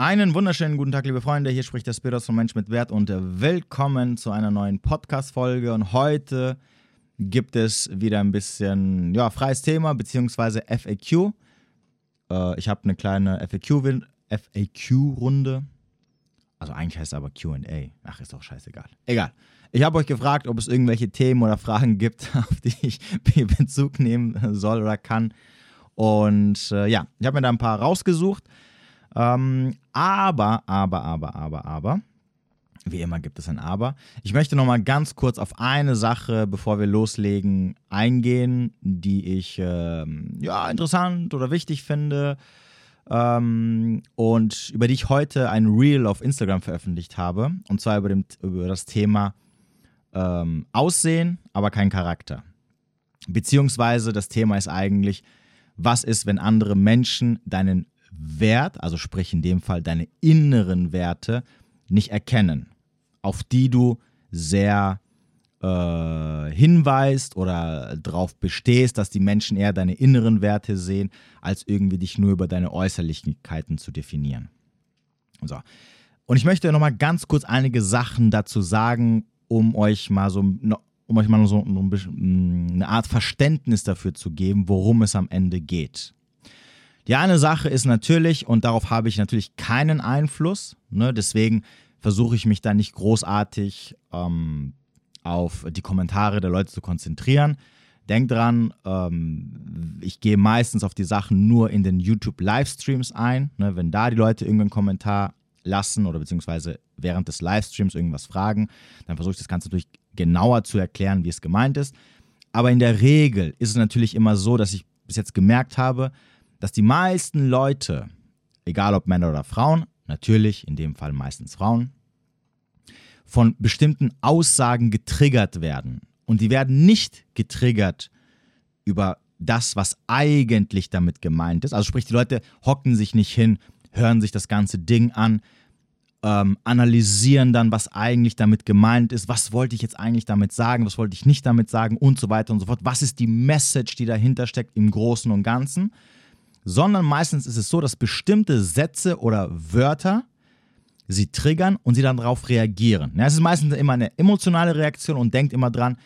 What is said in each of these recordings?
Einen wunderschönen guten Tag, liebe Freunde. Hier spricht der Spiros von Mensch mit Wert und willkommen zu einer neuen Podcast-Folge. Und heute gibt es wieder ein bisschen ja, freies Thema beziehungsweise FAQ. Äh, ich habe eine kleine FAQ-Runde. FAQ also eigentlich heißt es aber QA. Ach, ist doch scheißegal. Egal. Ich habe euch gefragt, ob es irgendwelche Themen oder Fragen gibt, auf die ich Bezug nehmen soll oder kann. Und äh, ja, ich habe mir da ein paar rausgesucht. Ähm, aber, aber, aber, aber, aber, wie immer gibt es ein Aber. Ich möchte noch mal ganz kurz auf eine Sache, bevor wir loslegen, eingehen, die ich ähm, ja, interessant oder wichtig finde ähm, und über die ich heute ein Reel auf Instagram veröffentlicht habe. Und zwar über, dem, über das Thema ähm, Aussehen, aber kein Charakter. Beziehungsweise das Thema ist eigentlich, was ist, wenn andere Menschen deinen Wert, also sprich in dem Fall deine inneren Werte, nicht erkennen, auf die du sehr äh, hinweist oder darauf bestehst, dass die Menschen eher deine inneren Werte sehen, als irgendwie dich nur über deine Äußerlichkeiten zu definieren. So. Und ich möchte nochmal ganz kurz einige Sachen dazu sagen, um euch mal so, um euch mal so eine Art Verständnis dafür zu geben, worum es am Ende geht. Die eine Sache ist natürlich, und darauf habe ich natürlich keinen Einfluss, ne, deswegen versuche ich mich da nicht großartig ähm, auf die Kommentare der Leute zu konzentrieren. Denkt dran, ähm, ich gehe meistens auf die Sachen nur in den YouTube-Livestreams ein. Ne, wenn da die Leute irgendeinen Kommentar lassen oder beziehungsweise während des Livestreams irgendwas fragen, dann versuche ich das Ganze natürlich genauer zu erklären, wie es gemeint ist. Aber in der Regel ist es natürlich immer so, dass ich bis jetzt gemerkt habe, dass die meisten Leute, egal ob Männer oder Frauen, natürlich in dem Fall meistens Frauen, von bestimmten Aussagen getriggert werden. Und die werden nicht getriggert über das, was eigentlich damit gemeint ist. Also sprich, die Leute hocken sich nicht hin, hören sich das ganze Ding an, ähm, analysieren dann, was eigentlich damit gemeint ist, was wollte ich jetzt eigentlich damit sagen, was wollte ich nicht damit sagen und so weiter und so fort. Was ist die Message, die dahinter steckt im Großen und Ganzen? Sondern meistens ist es so, dass bestimmte Sätze oder Wörter sie triggern und sie dann darauf reagieren. Es ist meistens immer eine emotionale Reaktion und denkt immer dran,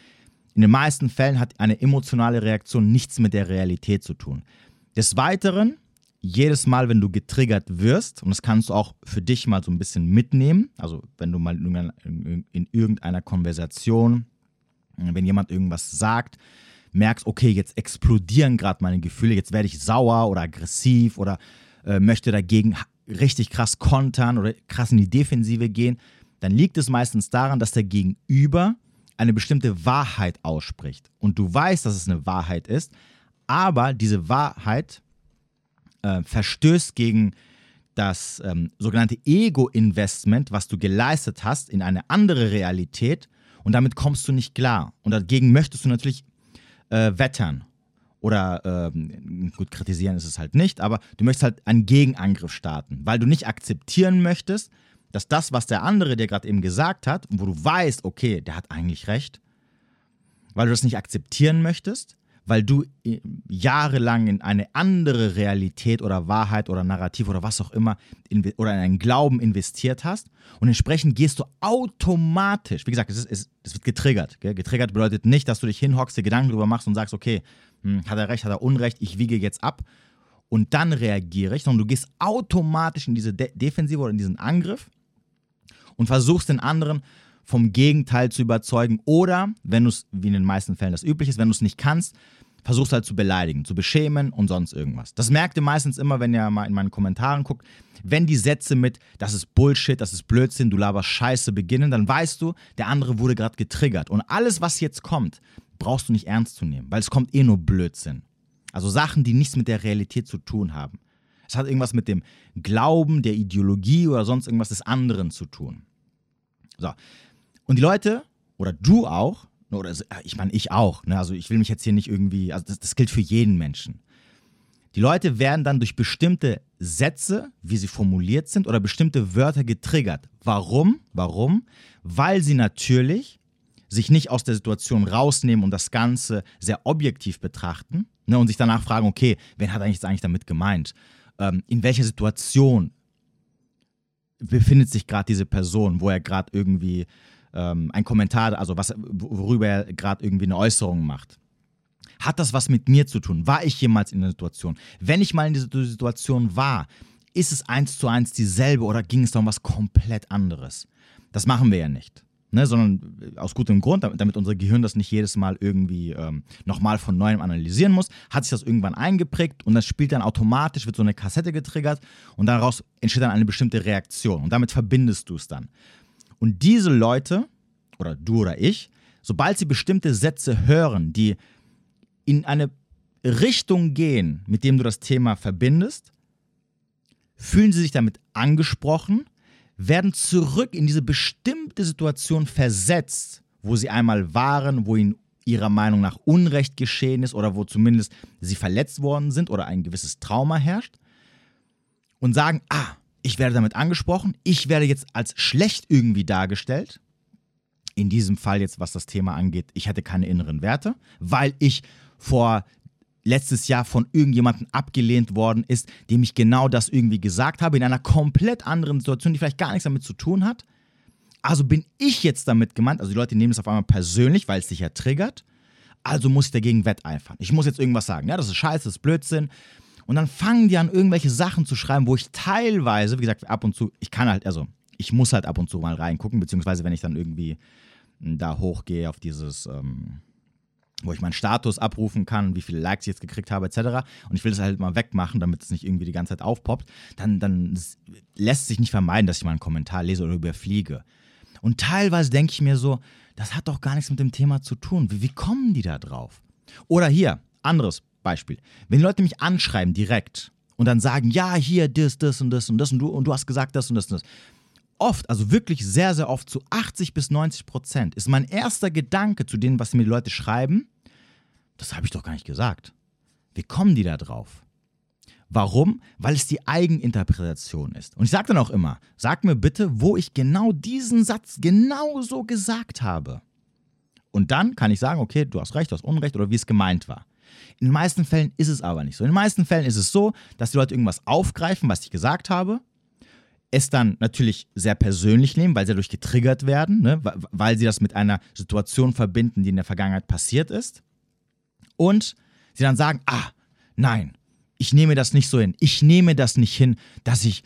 in den meisten Fällen hat eine emotionale Reaktion nichts mit der Realität zu tun. Des Weiteren, jedes Mal, wenn du getriggert wirst, und das kannst du auch für dich mal so ein bisschen mitnehmen, also wenn du mal in irgendeiner Konversation, wenn jemand irgendwas sagt, merkst, okay, jetzt explodieren gerade meine Gefühle, jetzt werde ich sauer oder aggressiv oder äh, möchte dagegen richtig krass kontern oder krass in die Defensive gehen, dann liegt es meistens daran, dass der Gegenüber eine bestimmte Wahrheit ausspricht. Und du weißt, dass es eine Wahrheit ist, aber diese Wahrheit äh, verstößt gegen das ähm, sogenannte Ego-Investment, was du geleistet hast in eine andere Realität und damit kommst du nicht klar. Und dagegen möchtest du natürlich äh, wettern. Oder ähm, gut, kritisieren ist es halt nicht, aber du möchtest halt einen Gegenangriff starten, weil du nicht akzeptieren möchtest, dass das, was der andere dir gerade eben gesagt hat, wo du weißt, okay, der hat eigentlich recht, weil du das nicht akzeptieren möchtest, weil du äh, jahrelang in eine andere Realität oder Wahrheit oder Narrativ oder was auch immer oder in einen Glauben investiert hast. Und entsprechend gehst du automatisch, wie gesagt, es, ist, es, es wird getriggert. Gell? Getriggert bedeutet nicht, dass du dich hinhockst, dir Gedanken darüber machst und sagst, okay, hm, hat er recht, hat er Unrecht, ich wiege jetzt ab. Und dann reagiere ich, sondern du gehst automatisch in diese De Defensive oder in diesen Angriff und versuchst den anderen vom Gegenteil zu überzeugen. Oder, wenn du es, wie in den meisten Fällen das üblich ist, wenn du es nicht kannst, versuchst halt zu beleidigen, zu beschämen und sonst irgendwas. Das merkt ihr meistens immer, wenn ihr mal in meinen Kommentaren guckt. Wenn die Sätze mit, das ist Bullshit, das ist Blödsinn, du laberst Scheiße beginnen, dann weißt du, der andere wurde gerade getriggert. Und alles, was jetzt kommt, brauchst du nicht ernst zu nehmen, weil es kommt eh nur Blödsinn. Also Sachen, die nichts mit der Realität zu tun haben. Es hat irgendwas mit dem Glauben, der Ideologie oder sonst irgendwas des anderen zu tun. So, und die Leute, oder du auch, oder ich meine, ich auch, ne? also ich will mich jetzt hier nicht irgendwie, also das, das gilt für jeden Menschen. Die Leute werden dann durch bestimmte Sätze, wie sie formuliert sind, oder bestimmte Wörter getriggert. Warum? Warum? Weil sie natürlich sich nicht aus der Situation rausnehmen und das Ganze sehr objektiv betrachten ne, und sich danach fragen, okay, wen hat eigentlich jetzt eigentlich damit gemeint? Ähm, in welcher Situation befindet sich gerade diese Person, wo er gerade irgendwie ähm, ein Kommentar, also was, worüber er gerade irgendwie eine Äußerung macht. Hat das was mit mir zu tun? War ich jemals in der Situation? Wenn ich mal in dieser Situation war, ist es eins zu eins dieselbe oder ging es da um was komplett anderes? Das machen wir ja nicht. Ne, sondern äh, aus gutem Grund, damit, damit, unser Gehirn das nicht jedes Mal irgendwie ähm, nochmal von neuem analysieren muss, hat sich das irgendwann eingeprägt und das spielt dann automatisch, wird so eine Kassette getriggert und daraus entsteht dann eine bestimmte Reaktion und damit verbindest du es dann. Und diese Leute, oder du oder ich, sobald sie bestimmte Sätze hören, die in eine Richtung gehen, mit dem du das Thema verbindest, fühlen sie sich damit angesprochen werden zurück in diese bestimmte Situation versetzt, wo sie einmal waren, wo ihnen ihrer Meinung nach Unrecht geschehen ist oder wo zumindest sie verletzt worden sind oder ein gewisses Trauma herrscht und sagen, ah, ich werde damit angesprochen, ich werde jetzt als schlecht irgendwie dargestellt. In diesem Fall jetzt, was das Thema angeht, ich hatte keine inneren Werte, weil ich vor letztes Jahr von irgendjemandem abgelehnt worden ist, dem ich genau das irgendwie gesagt habe, in einer komplett anderen Situation, die vielleicht gar nichts damit zu tun hat. Also bin ich jetzt damit gemeint, also die Leute nehmen es auf einmal persönlich, weil es sich ja triggert. Also muss ich dagegen wetteifern. Ich muss jetzt irgendwas sagen. Ja, das ist scheiße, das ist Blödsinn. Und dann fangen die an, irgendwelche Sachen zu schreiben, wo ich teilweise, wie gesagt, ab und zu, ich kann halt, also ich muss halt ab und zu mal reingucken, beziehungsweise wenn ich dann irgendwie da hochgehe auf dieses, ähm, wo ich meinen Status abrufen kann, wie viele Likes ich jetzt gekriegt habe, etc. Und ich will das halt mal wegmachen, damit es nicht irgendwie die ganze Zeit aufpoppt, dann, dann lässt sich nicht vermeiden, dass ich mal einen Kommentar lese oder überfliege. Und teilweise denke ich mir so, das hat doch gar nichts mit dem Thema zu tun. Wie, wie kommen die da drauf? Oder hier, anderes Beispiel. Wenn die Leute mich anschreiben direkt und dann sagen, ja, hier, das, das und das und das und du, und du hast gesagt das und das und das. Oft, also wirklich sehr, sehr oft, zu 80 bis 90 Prozent, ist mein erster Gedanke zu dem, was mir die Leute schreiben, das habe ich doch gar nicht gesagt. Wie kommen die da drauf? Warum? Weil es die Eigeninterpretation ist. Und ich sage dann auch immer, sag mir bitte, wo ich genau diesen Satz genau so gesagt habe. Und dann kann ich sagen, okay, du hast recht, du hast Unrecht oder wie es gemeint war. In den meisten Fällen ist es aber nicht so. In den meisten Fällen ist es so, dass die Leute irgendwas aufgreifen, was ich gesagt habe, es dann natürlich sehr persönlich nehmen, weil sie dadurch getriggert werden, ne? weil sie das mit einer Situation verbinden, die in der Vergangenheit passiert ist und sie dann sagen, ah, nein, ich nehme das nicht so hin. Ich nehme das nicht hin, dass ich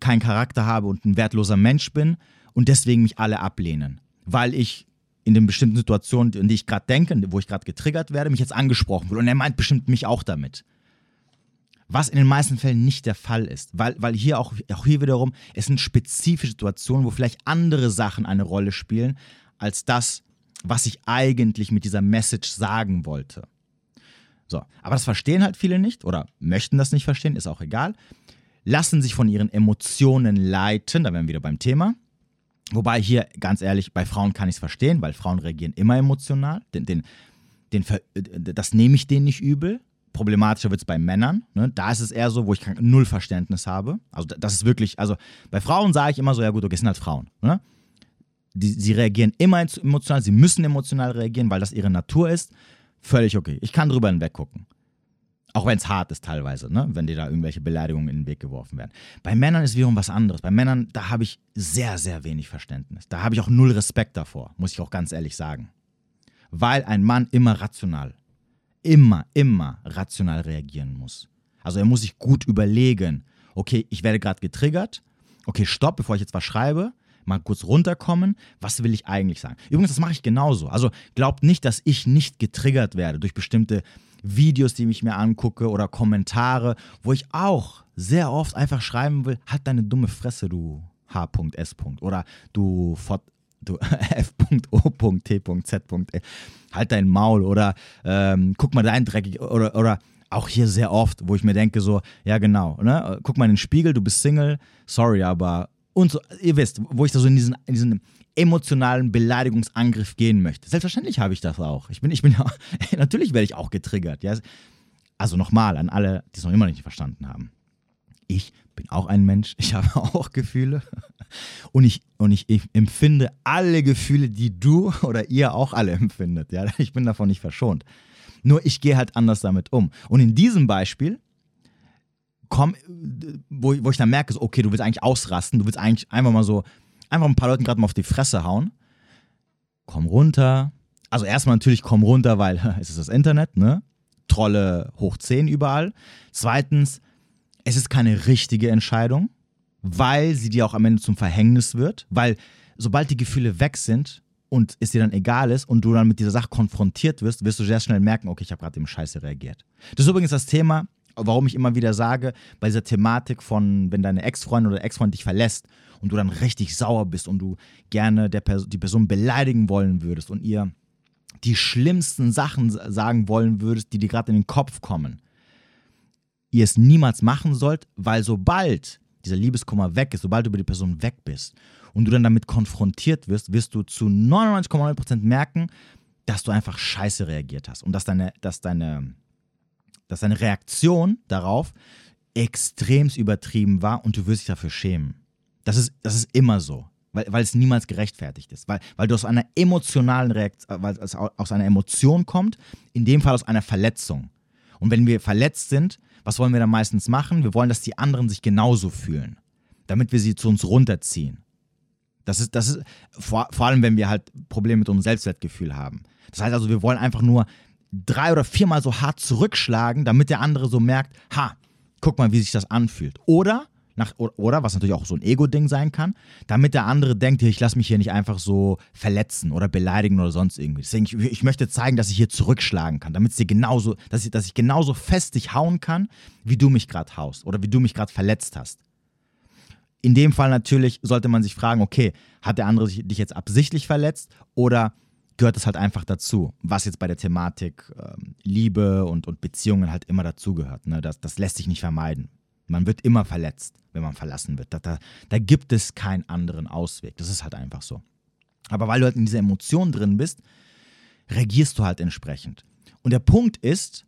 keinen Charakter habe und ein wertloser Mensch bin und deswegen mich alle ablehnen, weil ich in den bestimmten Situationen, in die ich gerade denke, wo ich gerade getriggert werde, mich jetzt angesprochen will. Und er meint bestimmt mich auch damit. Was in den meisten Fällen nicht der Fall ist, weil, weil hier auch, auch hier wiederum, es sind spezifische Situationen, wo vielleicht andere Sachen eine Rolle spielen, als das, was ich eigentlich mit dieser Message sagen wollte. So, aber das verstehen halt viele nicht oder möchten das nicht verstehen, ist auch egal. Lassen sich von ihren Emotionen leiten, da wären wir wieder beim Thema. Wobei hier, ganz ehrlich, bei Frauen kann ich es verstehen, weil Frauen reagieren immer emotional. Den, den, den, das nehme ich denen nicht übel. Problematischer wird es bei Männern. Ne? Da ist es eher so, wo ich null Verständnis habe. Also das ist wirklich, also bei Frauen sage ich immer so, ja gut, okay, es sind halt Frauen. Ne? Die, sie reagieren immer emotional, sie müssen emotional reagieren, weil das ihre Natur ist. Völlig okay. Ich kann drüber hinweggucken. Auch wenn es hart ist teilweise, ne? wenn dir da irgendwelche Beleidigungen in den Weg geworfen werden. Bei Männern ist wiederum was anderes. Bei Männern, da habe ich sehr, sehr wenig Verständnis. Da habe ich auch null Respekt davor, muss ich auch ganz ehrlich sagen. Weil ein Mann immer rational, immer, immer rational reagieren muss. Also er muss sich gut überlegen, okay, ich werde gerade getriggert, okay, stopp, bevor ich jetzt was schreibe, mal kurz runterkommen, was will ich eigentlich sagen. Übrigens, das mache ich genauso. Also glaubt nicht, dass ich nicht getriggert werde durch bestimmte Videos, die ich mir angucke oder Kommentare, wo ich auch sehr oft einfach schreiben will, halt deine dumme Fresse, du H.S. oder du du F.O.T.Z. Halt dein Maul oder ähm, guck mal dein dreckig oder, oder auch hier sehr oft, wo ich mir denke so, ja genau, ne? guck mal in den Spiegel, du bist Single, sorry, aber und so, ihr wisst, wo ich da so in diesen, in diesen emotionalen Beleidigungsangriff gehen möchte. Selbstverständlich habe ich das auch. Ich bin, ich bin natürlich werde ich auch getriggert. Ja? Also nochmal an alle, die es noch immer nicht verstanden haben. Ich bin auch ein Mensch, ich habe auch Gefühle und ich, und ich empfinde alle Gefühle, die du oder ihr auch alle empfindet. Ja? Ich bin davon nicht verschont. Nur ich gehe halt anders damit um. Und in diesem Beispiel komm, wo, wo ich dann merke, so, okay, du willst eigentlich ausrasten, du willst eigentlich einfach mal so, einfach ein paar Leuten gerade mal auf die Fresse hauen. Komm runter. Also erstmal natürlich komm runter, weil es ist das Internet, ne? Trolle hoch 10 überall. Zweitens, es ist keine richtige Entscheidung, weil sie dir auch am Ende zum Verhängnis wird, weil sobald die Gefühle weg sind und es dir dann egal ist und du dann mit dieser Sache konfrontiert wirst, wirst du sehr schnell merken, okay, ich habe gerade eben scheiße reagiert. Das ist übrigens das Thema, warum ich immer wieder sage, bei dieser Thematik von, wenn deine Ex-Freundin oder Ex-Freund dich verlässt und du dann richtig sauer bist und du gerne der Pers die Person beleidigen wollen würdest und ihr die schlimmsten Sachen sagen wollen würdest, die dir gerade in den Kopf kommen, ihr es niemals machen sollt, weil sobald dieser Liebeskummer weg ist, sobald du über die Person weg bist und du dann damit konfrontiert wirst, wirst du zu 99,9% merken, dass du einfach scheiße reagiert hast und dass deine, dass deine, dass deine Reaktion darauf extremst übertrieben war und du wirst dich dafür schämen. Das ist, das ist immer so, weil, weil es niemals gerechtfertigt ist, weil, weil du aus einer emotionalen Reaktion, weil es aus einer Emotion kommt, in dem Fall aus einer Verletzung. Und wenn wir verletzt sind, was wollen wir dann meistens machen? Wir wollen, dass die anderen sich genauso fühlen, damit wir sie zu uns runterziehen. Das ist, das ist vor, vor allem, wenn wir halt Probleme mit unserem Selbstwertgefühl haben. Das heißt also, wir wollen einfach nur drei oder viermal so hart zurückschlagen, damit der andere so merkt, ha, guck mal, wie sich das anfühlt. Oder nach, oder, was natürlich auch so ein Ego-Ding sein kann, damit der andere denkt, ich lasse mich hier nicht einfach so verletzen oder beleidigen oder sonst irgendwie. Deswegen, ich, ich möchte zeigen, dass ich hier zurückschlagen kann, damit es dir genauso, dass ich, dass ich genauso fest dich hauen kann, wie du mich gerade haust oder wie du mich gerade verletzt hast. In dem Fall natürlich sollte man sich fragen, okay, hat der andere dich jetzt absichtlich verletzt oder gehört es halt einfach dazu, was jetzt bei der Thematik ähm, Liebe und, und Beziehungen halt immer dazugehört. Ne? Das, das lässt sich nicht vermeiden. Man wird immer verletzt, wenn man verlassen wird. Da, da, da gibt es keinen anderen Ausweg. Das ist halt einfach so. Aber weil du halt in dieser Emotion drin bist, reagierst du halt entsprechend. Und der Punkt ist,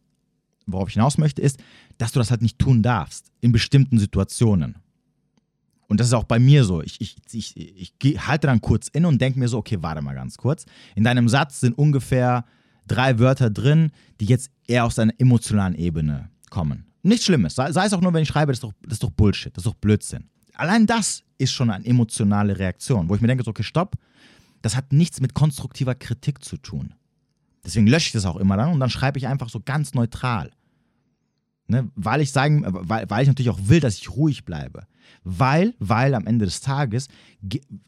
worauf ich hinaus möchte, ist, dass du das halt nicht tun darfst in bestimmten Situationen. Und das ist auch bei mir so. Ich, ich, ich, ich halte dann kurz inne und denke mir so, okay, warte mal ganz kurz. In deinem Satz sind ungefähr drei Wörter drin, die jetzt eher aus deiner emotionalen Ebene kommen. Nichts Schlimmes. Sei, sei, es auch nur, wenn ich schreibe, das ist, doch, das ist doch Bullshit, das ist doch Blödsinn. Allein das ist schon eine emotionale Reaktion, wo ich mir denke, so, okay, stopp, das hat nichts mit konstruktiver Kritik zu tun. Deswegen lösche ich das auch immer dann und dann schreibe ich einfach so ganz neutral. Ne? Weil ich sagen, weil, weil ich natürlich auch will, dass ich ruhig bleibe. Weil, weil am Ende des Tages,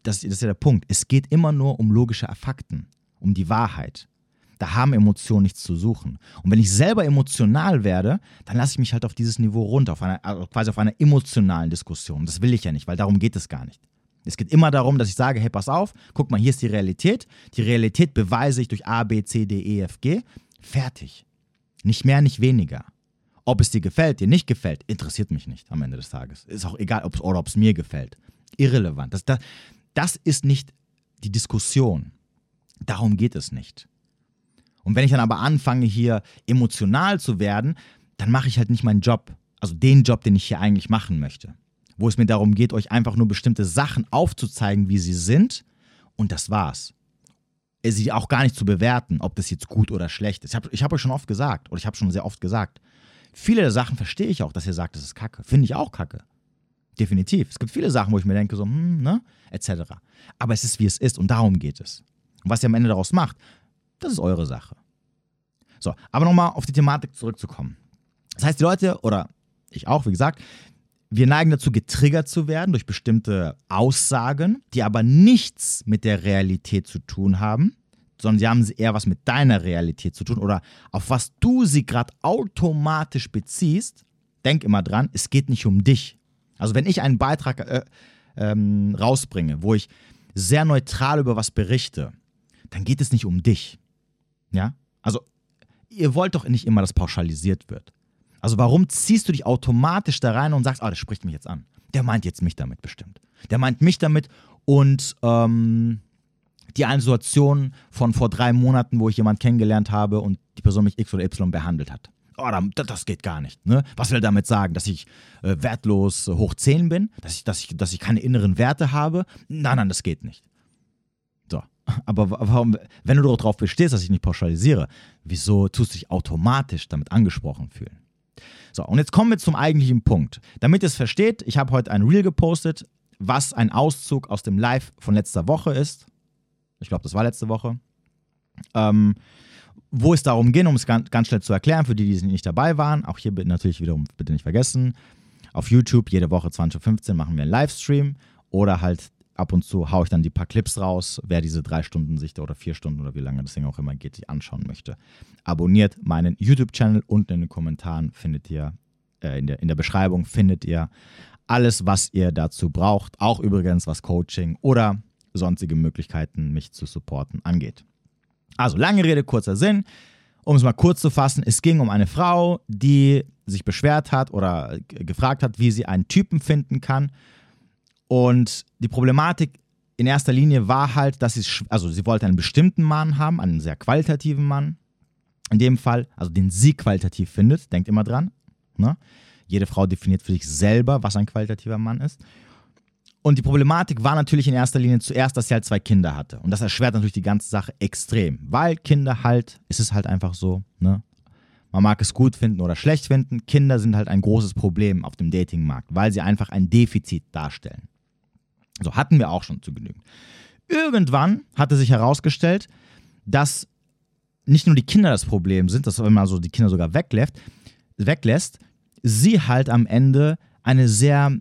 das, ist ja der Punkt, es geht immer nur um logische Fakten, um die Wahrheit. Da haben Emotionen nichts zu suchen. Und wenn ich selber emotional werde, dann lasse ich mich halt auf dieses Niveau runter, auf einer, also quasi auf einer emotionalen Diskussion. Das will ich ja nicht, weil darum geht es gar nicht. Es geht immer darum, dass ich sage, hey, pass auf, guck mal, hier ist die Realität. Die Realität beweise ich durch A, B, C, D, E, F, G. Fertig. Nicht mehr, nicht weniger. Ob es dir gefällt, dir nicht gefällt, interessiert mich nicht am Ende des Tages. Ist auch egal, ob es oder ob es mir gefällt. Irrelevant. Das, das, das ist nicht die Diskussion. Darum geht es nicht. Und wenn ich dann aber anfange, hier emotional zu werden, dann mache ich halt nicht meinen Job. Also den Job, den ich hier eigentlich machen möchte. Wo es mir darum geht, euch einfach nur bestimmte Sachen aufzuzeigen, wie sie sind. Und das war's. Sie auch gar nicht zu bewerten, ob das jetzt gut oder schlecht ist. Ich habe hab euch schon oft gesagt, oder ich habe schon sehr oft gesagt, viele der Sachen verstehe ich auch, dass ihr sagt, das ist Kacke. Finde ich auch Kacke. Definitiv. Es gibt viele Sachen, wo ich mir denke, so, hm, ne, etc. Aber es ist, wie es ist und darum geht es. Und was ihr am Ende daraus macht, das ist eure Sache. So, aber nochmal auf die Thematik zurückzukommen. Das heißt, die Leute, oder ich auch, wie gesagt, wir neigen dazu, getriggert zu werden durch bestimmte Aussagen, die aber nichts mit der Realität zu tun haben, sondern sie haben eher was mit deiner Realität zu tun oder auf was du sie gerade automatisch beziehst. Denk immer dran, es geht nicht um dich. Also wenn ich einen Beitrag äh, ähm, rausbringe, wo ich sehr neutral über was berichte, dann geht es nicht um dich. Ja? Also, ihr wollt doch nicht immer, dass pauschalisiert wird. Also, warum ziehst du dich automatisch da rein und sagst, ah, das spricht mich jetzt an? Der meint jetzt mich damit bestimmt. Der meint mich damit und ähm, die eine Situation von vor drei Monaten, wo ich jemanden kennengelernt habe und die Person mich X oder Y behandelt hat. Oh, das geht gar nicht. Ne? Was will er damit sagen? Dass ich äh, wertlos hoch 10 bin? Dass ich, dass, ich, dass ich keine inneren Werte habe? Nein, nein, das geht nicht. Aber warum, wenn du darauf bestehst, dass ich nicht pauschalisiere, wieso tust du dich automatisch damit angesprochen fühlen? So, und jetzt kommen wir zum eigentlichen Punkt. Damit ihr es versteht, ich habe heute ein Reel gepostet, was ein Auszug aus dem Live von letzter Woche ist. Ich glaube, das war letzte Woche. Ähm, wo es darum ging, um es ganz, ganz schnell zu erklären, für die, die nicht dabei waren. Auch hier bitte natürlich wiederum bitte nicht vergessen. Auf YouTube jede Woche 20.15 Uhr machen wir einen Livestream oder halt ab und zu haue ich dann die paar Clips raus, wer diese drei Stunden sich oder vier Stunden oder wie lange das Ding auch immer geht, sich anschauen möchte. Abonniert meinen YouTube-Channel. Unten in den Kommentaren findet ihr, äh, in, der, in der Beschreibung findet ihr alles, was ihr dazu braucht. Auch übrigens, was Coaching oder sonstige Möglichkeiten, mich zu supporten, angeht. Also, lange Rede, kurzer Sinn. Um es mal kurz zu fassen, es ging um eine Frau, die sich beschwert hat oder gefragt hat, wie sie einen Typen finden kann. Und die Problematik in erster Linie war halt, dass sie, also sie wollte einen bestimmten Mann haben, einen sehr qualitativen Mann. In dem Fall, also den sie qualitativ findet, denkt immer dran. Ne? Jede Frau definiert für sich selber, was ein qualitativer Mann ist. Und die Problematik war natürlich in erster Linie zuerst, dass sie halt zwei Kinder hatte. Und das erschwert natürlich die ganze Sache extrem. Weil Kinder halt, es ist halt einfach so, ne? Man mag es gut finden oder schlecht finden. Kinder sind halt ein großes Problem auf dem Datingmarkt, weil sie einfach ein Defizit darstellen. So hatten wir auch schon zu genügen. Irgendwann hatte sich herausgestellt, dass nicht nur die Kinder das Problem sind, dass wenn man so die Kinder sogar weglässt, weglässt, sie halt am Ende eine sehr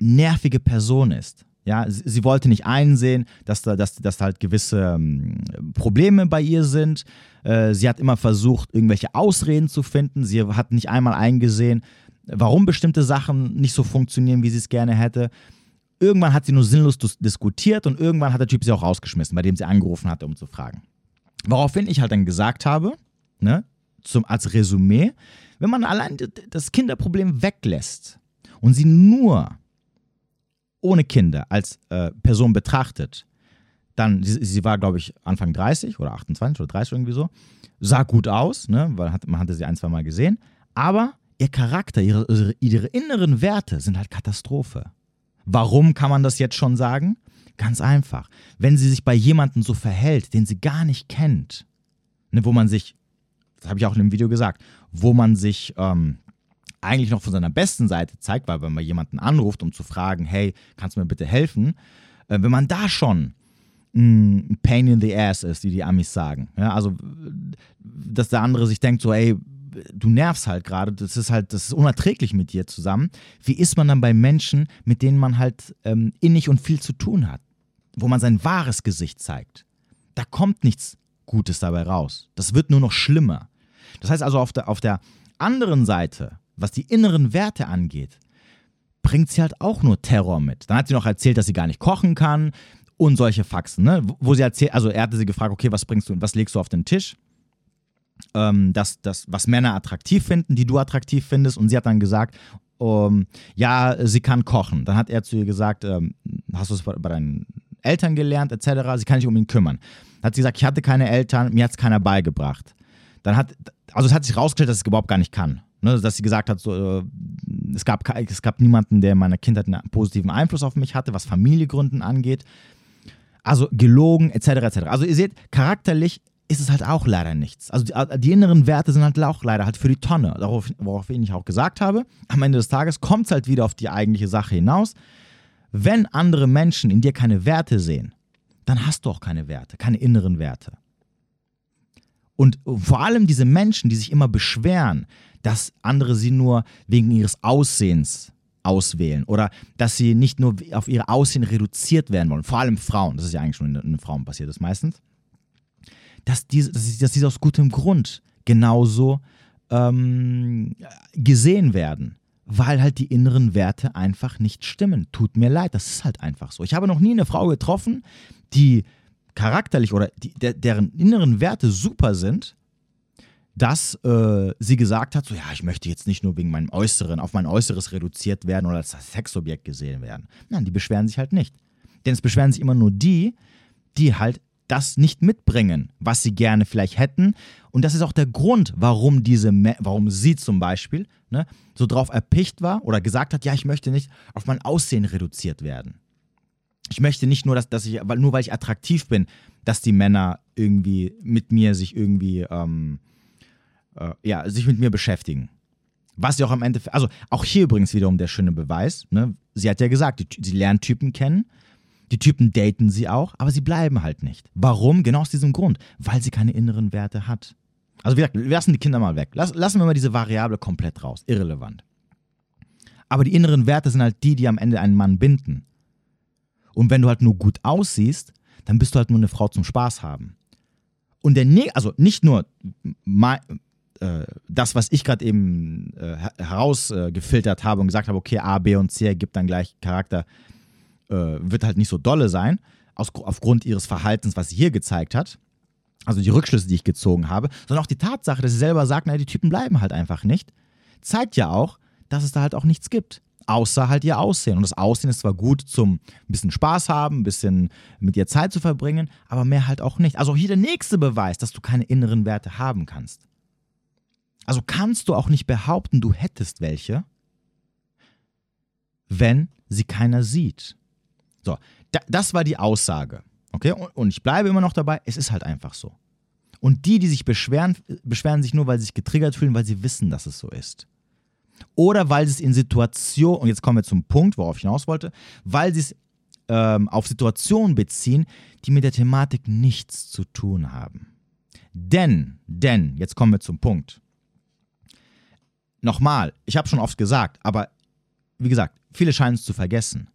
nervige Person ist. Ja, sie, sie wollte nicht einsehen, dass da, dass, dass da halt gewisse ähm, Probleme bei ihr sind. Äh, sie hat immer versucht, irgendwelche Ausreden zu finden. Sie hat nicht einmal eingesehen, warum bestimmte Sachen nicht so funktionieren, wie sie es gerne hätte. Irgendwann hat sie nur sinnlos diskutiert und irgendwann hat der Typ sie auch rausgeschmissen, bei dem sie angerufen hatte, um zu fragen. Woraufhin ich halt dann gesagt habe, ne, zum, als Resümee, wenn man allein das Kinderproblem weglässt und sie nur ohne Kinder als äh, Person betrachtet, dann, sie, sie war, glaube ich, Anfang 30 oder 28 oder 30 irgendwie so, sah gut aus, ne, weil man hatte sie ein, zwei Mal gesehen, aber ihr Charakter, ihre, ihre inneren Werte sind halt Katastrophe. Warum kann man das jetzt schon sagen? Ganz einfach. Wenn sie sich bei jemandem so verhält, den sie gar nicht kennt, ne, wo man sich, das habe ich auch in dem Video gesagt, wo man sich ähm, eigentlich noch von seiner besten Seite zeigt, weil wenn man jemanden anruft, um zu fragen, hey, kannst du mir bitte helfen, äh, wenn man da schon ein Pain in the Ass ist, wie die Amis sagen, ja, also dass der andere sich denkt so, ey, du nervst halt gerade, das ist halt, das ist unerträglich mit dir zusammen. Wie ist man dann bei Menschen, mit denen man halt ähm, innig und viel zu tun hat, wo man sein wahres Gesicht zeigt? Da kommt nichts Gutes dabei raus. Das wird nur noch schlimmer. Das heißt also, auf der, auf der anderen Seite was die inneren Werte angeht, bringt sie halt auch nur Terror mit. Dann hat sie noch erzählt, dass sie gar nicht kochen kann und solche Faxen, ne? Wo sie erzählt, also er hatte sie gefragt, okay, was bringst du und was legst du auf den Tisch? Ähm, das, das, was Männer attraktiv finden, die du attraktiv findest. Und sie hat dann gesagt, ähm, ja, sie kann kochen. Dann hat er zu ihr gesagt, ähm, hast du es bei, deinen Eltern gelernt, etc. Sie kann sich um ihn kümmern. Dann hat sie gesagt, ich hatte keine Eltern, mir hat es keiner beigebracht. Dann hat, also es hat sich rausgestellt, dass es überhaupt gar nicht kann. Ne, dass sie gesagt hat, so, äh, es, gab, es gab niemanden, der in meiner Kindheit einen positiven Einfluss auf mich hatte, was Familiegründen angeht. Also gelogen, etc. etc. Also ihr seht, charakterlich ist es halt auch leider nichts. Also die, äh, die, inneren Werte sind halt auch leider halt für die Tonne. Darauf, woraufhin ich auch gesagt habe, am Ende des Tages kommt es halt wieder auf die eigentliche Sache hinaus. Wenn andere Menschen in dir keine Werte sehen, dann hast du auch keine Werte, keine inneren Werte. Und vor allem diese Menschen, die sich immer beschweren, dass andere sie nur wegen ihres Aussehens auswählen oder dass sie nicht nur auf ihr Aussehen reduziert werden wollen, vor allem Frauen, das ist ja eigentlich schon in, in Frauen passiert ist meistens, dass diese, dass diese aus gutem Grund genauso ähm, gesehen werden, weil halt die inneren Werte einfach nicht stimmen. Tut mir leid, das ist halt einfach so. Ich habe noch nie eine Frau getroffen, die charakterlich oder die, der, deren inneren Werte super sind, dass äh, sie gesagt hat, so ja, ich möchte jetzt nicht nur wegen meinem Äußeren, auf mein Äußeres reduziert werden oder als Sexobjekt gesehen werden. Nein, die beschweren sich halt nicht. Denn es beschweren sich immer nur die, die halt das nicht mitbringen, was sie gerne vielleicht hätten. Und das ist auch der Grund, warum diese, warum sie zum Beispiel ne, so drauf erpicht war oder gesagt hat, ja, ich möchte nicht auf mein Aussehen reduziert werden. Ich möchte nicht nur, dass, dass ich, nur weil ich attraktiv bin, dass die Männer irgendwie mit mir sich irgendwie ähm, äh, ja, sich mit mir beschäftigen. Was sie auch am Ende, also auch hier übrigens wiederum der schöne Beweis. Ne? Sie hat ja gesagt, die, sie lernt Typen kennen, die Typen daten sie auch, aber sie bleiben halt nicht. Warum? Genau aus diesem Grund, weil sie keine inneren Werte hat. Also wie gesagt, wir lassen die Kinder mal weg. Lass, lassen wir mal diese Variable komplett raus. Irrelevant. Aber die inneren Werte sind halt die, die am Ende einen Mann binden. Und wenn du halt nur gut aussiehst, dann bist du halt nur eine Frau zum Spaß haben. Und der ne also nicht nur das, was ich gerade eben äh, herausgefiltert habe und gesagt habe, okay, A, B und C ergibt dann gleich Charakter, äh, wird halt nicht so dolle sein, aus, aufgrund ihres Verhaltens, was sie hier gezeigt hat. Also die Rückschlüsse, die ich gezogen habe, sondern auch die Tatsache, dass sie selber sagt, naja, die Typen bleiben halt einfach nicht, zeigt ja auch, dass es da halt auch nichts gibt. Außer halt ihr Aussehen. Und das Aussehen ist zwar gut zum ein bisschen Spaß haben, ein bisschen mit ihr Zeit zu verbringen, aber mehr halt auch nicht. Also hier der nächste Beweis, dass du keine inneren Werte haben kannst. Also kannst du auch nicht behaupten, du hättest welche, wenn sie keiner sieht. So, da, das war die Aussage. Okay, und, und ich bleibe immer noch dabei, es ist halt einfach so. Und die, die sich beschweren, beschweren sich nur, weil sie sich getriggert fühlen, weil sie wissen, dass es so ist. Oder weil sie es in Situationen, und jetzt kommen wir zum Punkt, worauf ich hinaus wollte, weil sie es ähm, auf Situationen beziehen, die mit der Thematik nichts zu tun haben. Denn, denn, jetzt kommen wir zum Punkt. Nochmal, ich habe schon oft gesagt, aber wie gesagt, viele scheinen es zu vergessen.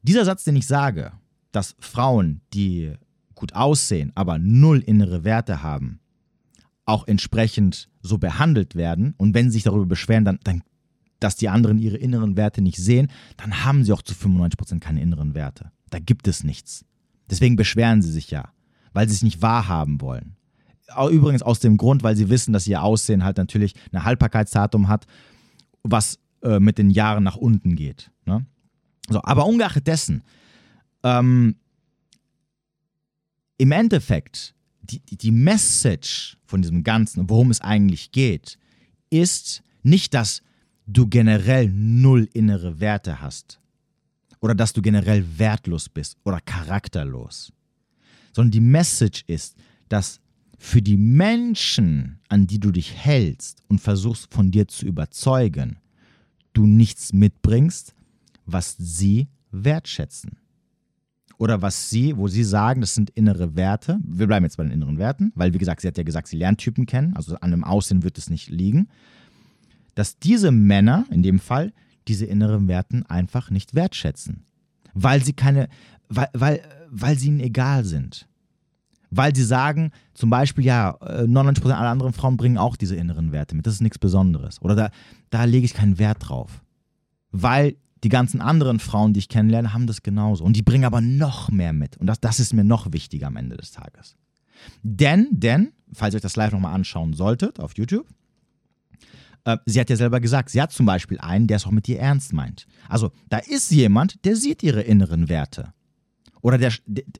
Dieser Satz, den ich sage, dass Frauen, die gut aussehen, aber null innere Werte haben, auch entsprechend so behandelt werden und wenn sie sich darüber beschweren, dann, dann dass die anderen ihre inneren Werte nicht sehen, dann haben sie auch zu 95% keine inneren Werte. Da gibt es nichts. Deswegen beschweren sie sich ja, weil sie es nicht wahrhaben wollen. Übrigens aus dem Grund, weil sie wissen, dass ihr Aussehen halt natürlich ein Haltbarkeitsdatum hat, was äh, mit den Jahren nach unten geht. Ne? So, aber ungeachtet dessen, ähm, im Endeffekt die, die Message von diesem Ganzen, worum es eigentlich geht, ist nicht, dass du generell null innere Werte hast oder dass du generell wertlos bist oder charakterlos, sondern die Message ist, dass für die Menschen, an die du dich hältst und versuchst von dir zu überzeugen, du nichts mitbringst, was sie wertschätzen oder was sie, wo sie sagen, das sind innere Werte. Wir bleiben jetzt bei den inneren Werten, weil wie gesagt, sie hat ja gesagt, sie lernt Typen kennen, also an einem Aussehen wird es nicht liegen, dass diese Männer in dem Fall diese inneren Werten einfach nicht wertschätzen, weil sie keine, weil, weil, weil sie ihnen egal sind. Weil sie sagen, zum Beispiel, ja, 99% aller anderen Frauen bringen auch diese inneren Werte mit. Das ist nichts Besonderes. Oder da, da lege ich keinen Wert drauf. Weil die ganzen anderen Frauen, die ich kennenlerne, haben das genauso. Und die bringen aber noch mehr mit. Und das, das ist mir noch wichtiger am Ende des Tages. Denn, denn, falls ihr euch das live nochmal anschauen solltet auf YouTube, äh, sie hat ja selber gesagt, sie hat zum Beispiel einen, der es auch mit ihr ernst meint. Also da ist jemand, der sieht ihre inneren Werte. Oder, der,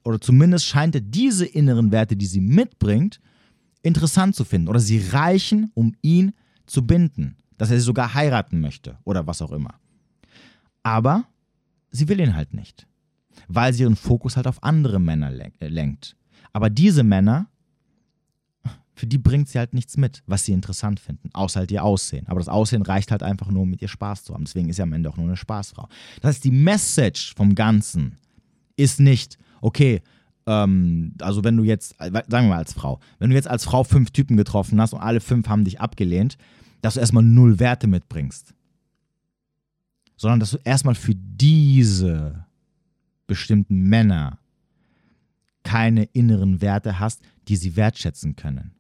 oder zumindest scheint er diese inneren Werte, die sie mitbringt, interessant zu finden. Oder sie reichen, um ihn zu binden. Dass er sie sogar heiraten möchte. Oder was auch immer. Aber sie will ihn halt nicht, weil sie ihren Fokus halt auf andere Männer äh, lenkt. Aber diese Männer, für die bringt sie halt nichts mit, was sie interessant finden, außer halt ihr Aussehen. Aber das Aussehen reicht halt einfach nur, um mit ihr Spaß zu haben. Deswegen ist sie am Ende auch nur eine Spaßfrau. Das heißt, die Message vom Ganzen ist nicht, okay, ähm, also wenn du jetzt, äh, sagen wir mal als Frau, wenn du jetzt als Frau fünf Typen getroffen hast und alle fünf haben dich abgelehnt, dass du erstmal null Werte mitbringst sondern dass du erstmal für diese bestimmten Männer keine inneren Werte hast, die sie wertschätzen können.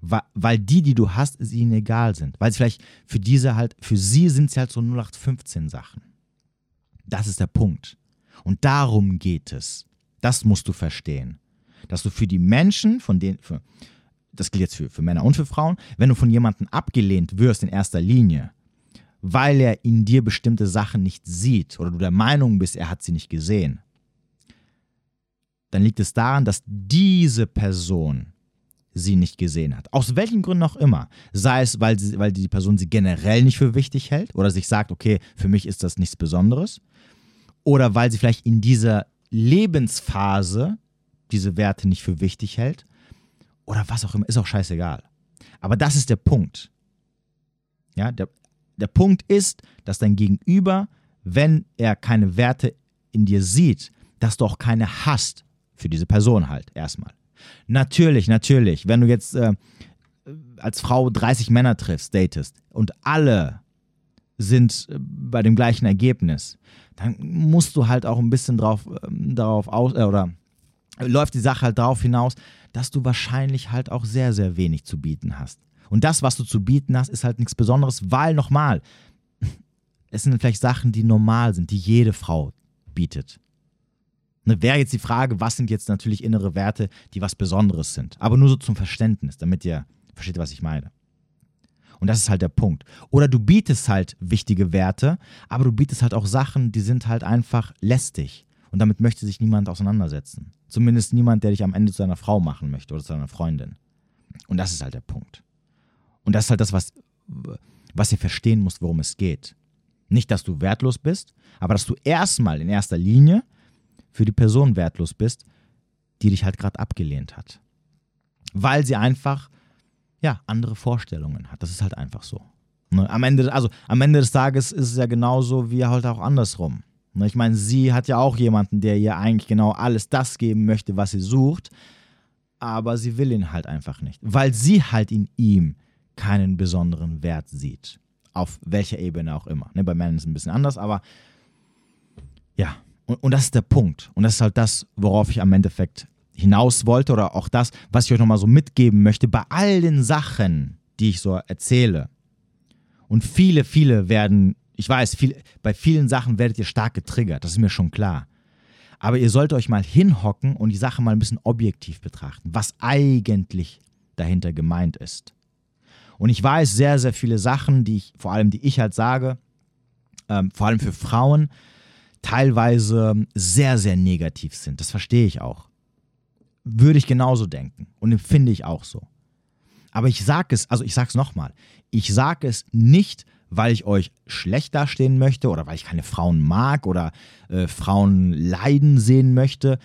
Weil die, die du hast, sie ihnen egal sind. Weil sie vielleicht für diese halt, für sie sind sie halt so 0815 Sachen. Das ist der Punkt. Und darum geht es. Das musst du verstehen. Dass du für die Menschen, von denen, für, das gilt jetzt für, für Männer und für Frauen, wenn du von jemandem abgelehnt wirst in erster Linie, weil er in dir bestimmte Sachen nicht sieht oder du der Meinung bist, er hat sie nicht gesehen, dann liegt es daran, dass diese Person sie nicht gesehen hat. Aus welchen Gründen auch immer. Sei es, weil, sie, weil die Person sie generell nicht für wichtig hält oder sich sagt, okay, für mich ist das nichts Besonderes. Oder weil sie vielleicht in dieser Lebensphase diese Werte nicht für wichtig hält. Oder was auch immer, ist auch scheißegal. Aber das ist der Punkt. Ja, der, der Punkt ist, dass dein Gegenüber, wenn er keine Werte in dir sieht, dass du auch keine hast für diese Person halt erstmal. Natürlich, natürlich, wenn du jetzt äh, als Frau 30 Männer triffst, datest und alle sind äh, bei dem gleichen Ergebnis, dann musst du halt auch ein bisschen drauf, äh, darauf aus, äh, oder läuft die Sache halt darauf hinaus, dass du wahrscheinlich halt auch sehr, sehr wenig zu bieten hast. Und das, was du zu bieten hast, ist halt nichts Besonderes, weil nochmal, es sind vielleicht Sachen, die normal sind, die jede Frau bietet. Ne, Wäre jetzt die Frage, was sind jetzt natürlich innere Werte, die was Besonderes sind. Aber nur so zum Verständnis, damit ihr versteht, was ich meine. Und das ist halt der Punkt. Oder du bietest halt wichtige Werte, aber du bietest halt auch Sachen, die sind halt einfach lästig. Und damit möchte sich niemand auseinandersetzen. Zumindest niemand, der dich am Ende zu einer Frau machen möchte oder zu einer Freundin. Und das ist halt der Punkt. Und das ist halt das, was, was ihr verstehen müsst, worum es geht. Nicht, dass du wertlos bist, aber dass du erstmal in erster Linie für die Person wertlos bist, die dich halt gerade abgelehnt hat. Weil sie einfach, ja, andere Vorstellungen hat. Das ist halt einfach so. Ne? Am, Ende, also, am Ende des Tages ist es ja genauso wie halt auch andersrum. Ne? Ich meine, sie hat ja auch jemanden, der ihr eigentlich genau alles das geben möchte, was sie sucht, aber sie will ihn halt einfach nicht, weil sie halt in ihm keinen besonderen Wert sieht. Auf welcher Ebene auch immer. Ne, bei Männern ist es ein bisschen anders, aber ja, und, und das ist der Punkt. Und das ist halt das, worauf ich am Endeffekt hinaus wollte oder auch das, was ich euch nochmal so mitgeben möchte bei all den Sachen, die ich so erzähle. Und viele, viele werden, ich weiß, viel, bei vielen Sachen werdet ihr stark getriggert, das ist mir schon klar. Aber ihr sollt euch mal hinhocken und die Sache mal ein bisschen objektiv betrachten, was eigentlich dahinter gemeint ist. Und ich weiß sehr, sehr viele Sachen, die ich, vor allem die ich halt sage, ähm, vor allem für Frauen, teilweise sehr, sehr negativ sind. Das verstehe ich auch. Würde ich genauso denken und empfinde ich auch so. Aber ich sage es, also ich sage es nochmal, ich sage es nicht, weil ich euch schlecht dastehen möchte oder weil ich keine Frauen mag oder äh, Frauen leiden sehen möchte.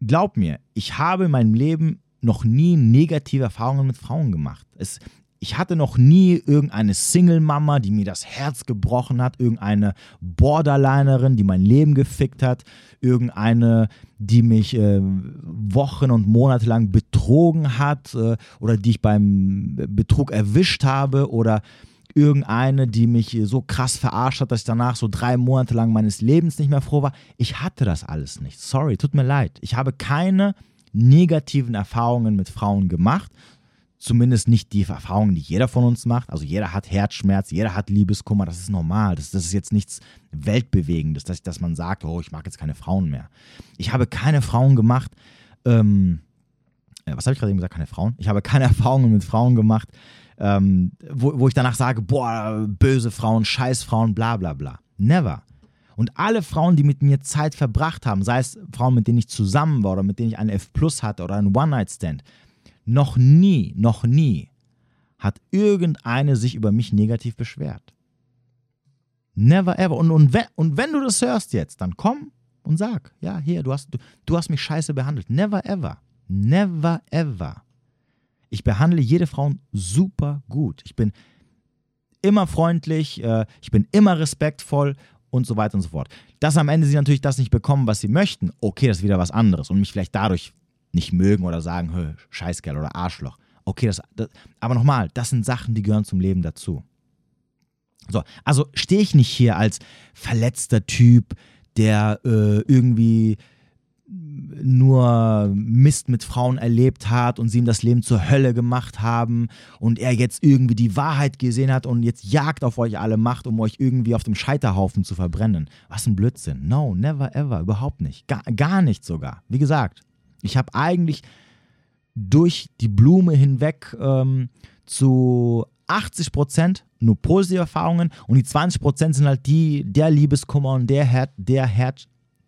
Glaub mir, ich habe in meinem Leben noch nie negative Erfahrungen mit Frauen gemacht. Es, ich hatte noch nie irgendeine Single-Mama, die mir das Herz gebrochen hat, irgendeine Borderlinerin, die mein Leben gefickt hat, irgendeine, die mich äh, Wochen und Monate lang betrogen hat äh, oder die ich beim Betrug erwischt habe oder irgendeine, die mich so krass verarscht hat, dass ich danach so drei Monate lang meines Lebens nicht mehr froh war. Ich hatte das alles nicht. Sorry, tut mir leid. Ich habe keine negativen Erfahrungen mit Frauen gemacht. Zumindest nicht die Erfahrungen, die jeder von uns macht. Also jeder hat Herzschmerz, jeder hat Liebeskummer, das ist normal. Das, das ist jetzt nichts Weltbewegendes, dass, dass man sagt, oh, ich mag jetzt keine Frauen mehr. Ich habe keine Frauen gemacht, ähm, äh, was habe ich gerade eben gesagt, keine Frauen? Ich habe keine Erfahrungen mit Frauen gemacht, ähm, wo, wo ich danach sage, boah, böse Frauen, Scheißfrauen, bla bla bla. Never. Und alle Frauen, die mit mir Zeit verbracht haben, sei es Frauen, mit denen ich zusammen war oder mit denen ich einen F Plus hatte oder einen One-Night-Stand, noch nie, noch nie hat irgendeine sich über mich negativ beschwert. Never ever. Und, und, wenn, und wenn du das hörst jetzt, dann komm und sag, ja, hier, du hast, du, du hast mich scheiße behandelt. Never ever. Never ever. Ich behandle jede Frau super gut. Ich bin immer freundlich, äh, ich bin immer respektvoll und so weiter und so fort. Dass am Ende sie natürlich das nicht bekommen, was sie möchten, okay, das ist wieder was anderes und mich vielleicht dadurch nicht mögen oder sagen, Scheißkerl oder Arschloch. Okay, das, das aber nochmal, das sind Sachen, die gehören zum Leben dazu. So, also stehe ich nicht hier als verletzter Typ, der äh, irgendwie nur Mist mit Frauen erlebt hat und sie ihm das Leben zur Hölle gemacht haben und er jetzt irgendwie die Wahrheit gesehen hat und jetzt Jagd auf euch alle macht, um euch irgendwie auf dem Scheiterhaufen zu verbrennen. Was ein Blödsinn. No, never ever, überhaupt nicht. Gar, gar nicht sogar. Wie gesagt, ich habe eigentlich durch die Blume hinweg ähm, zu 80 Prozent nur positive Erfahrungen und die 20 Prozent sind halt die, der Liebeskummer und der, Her der, Her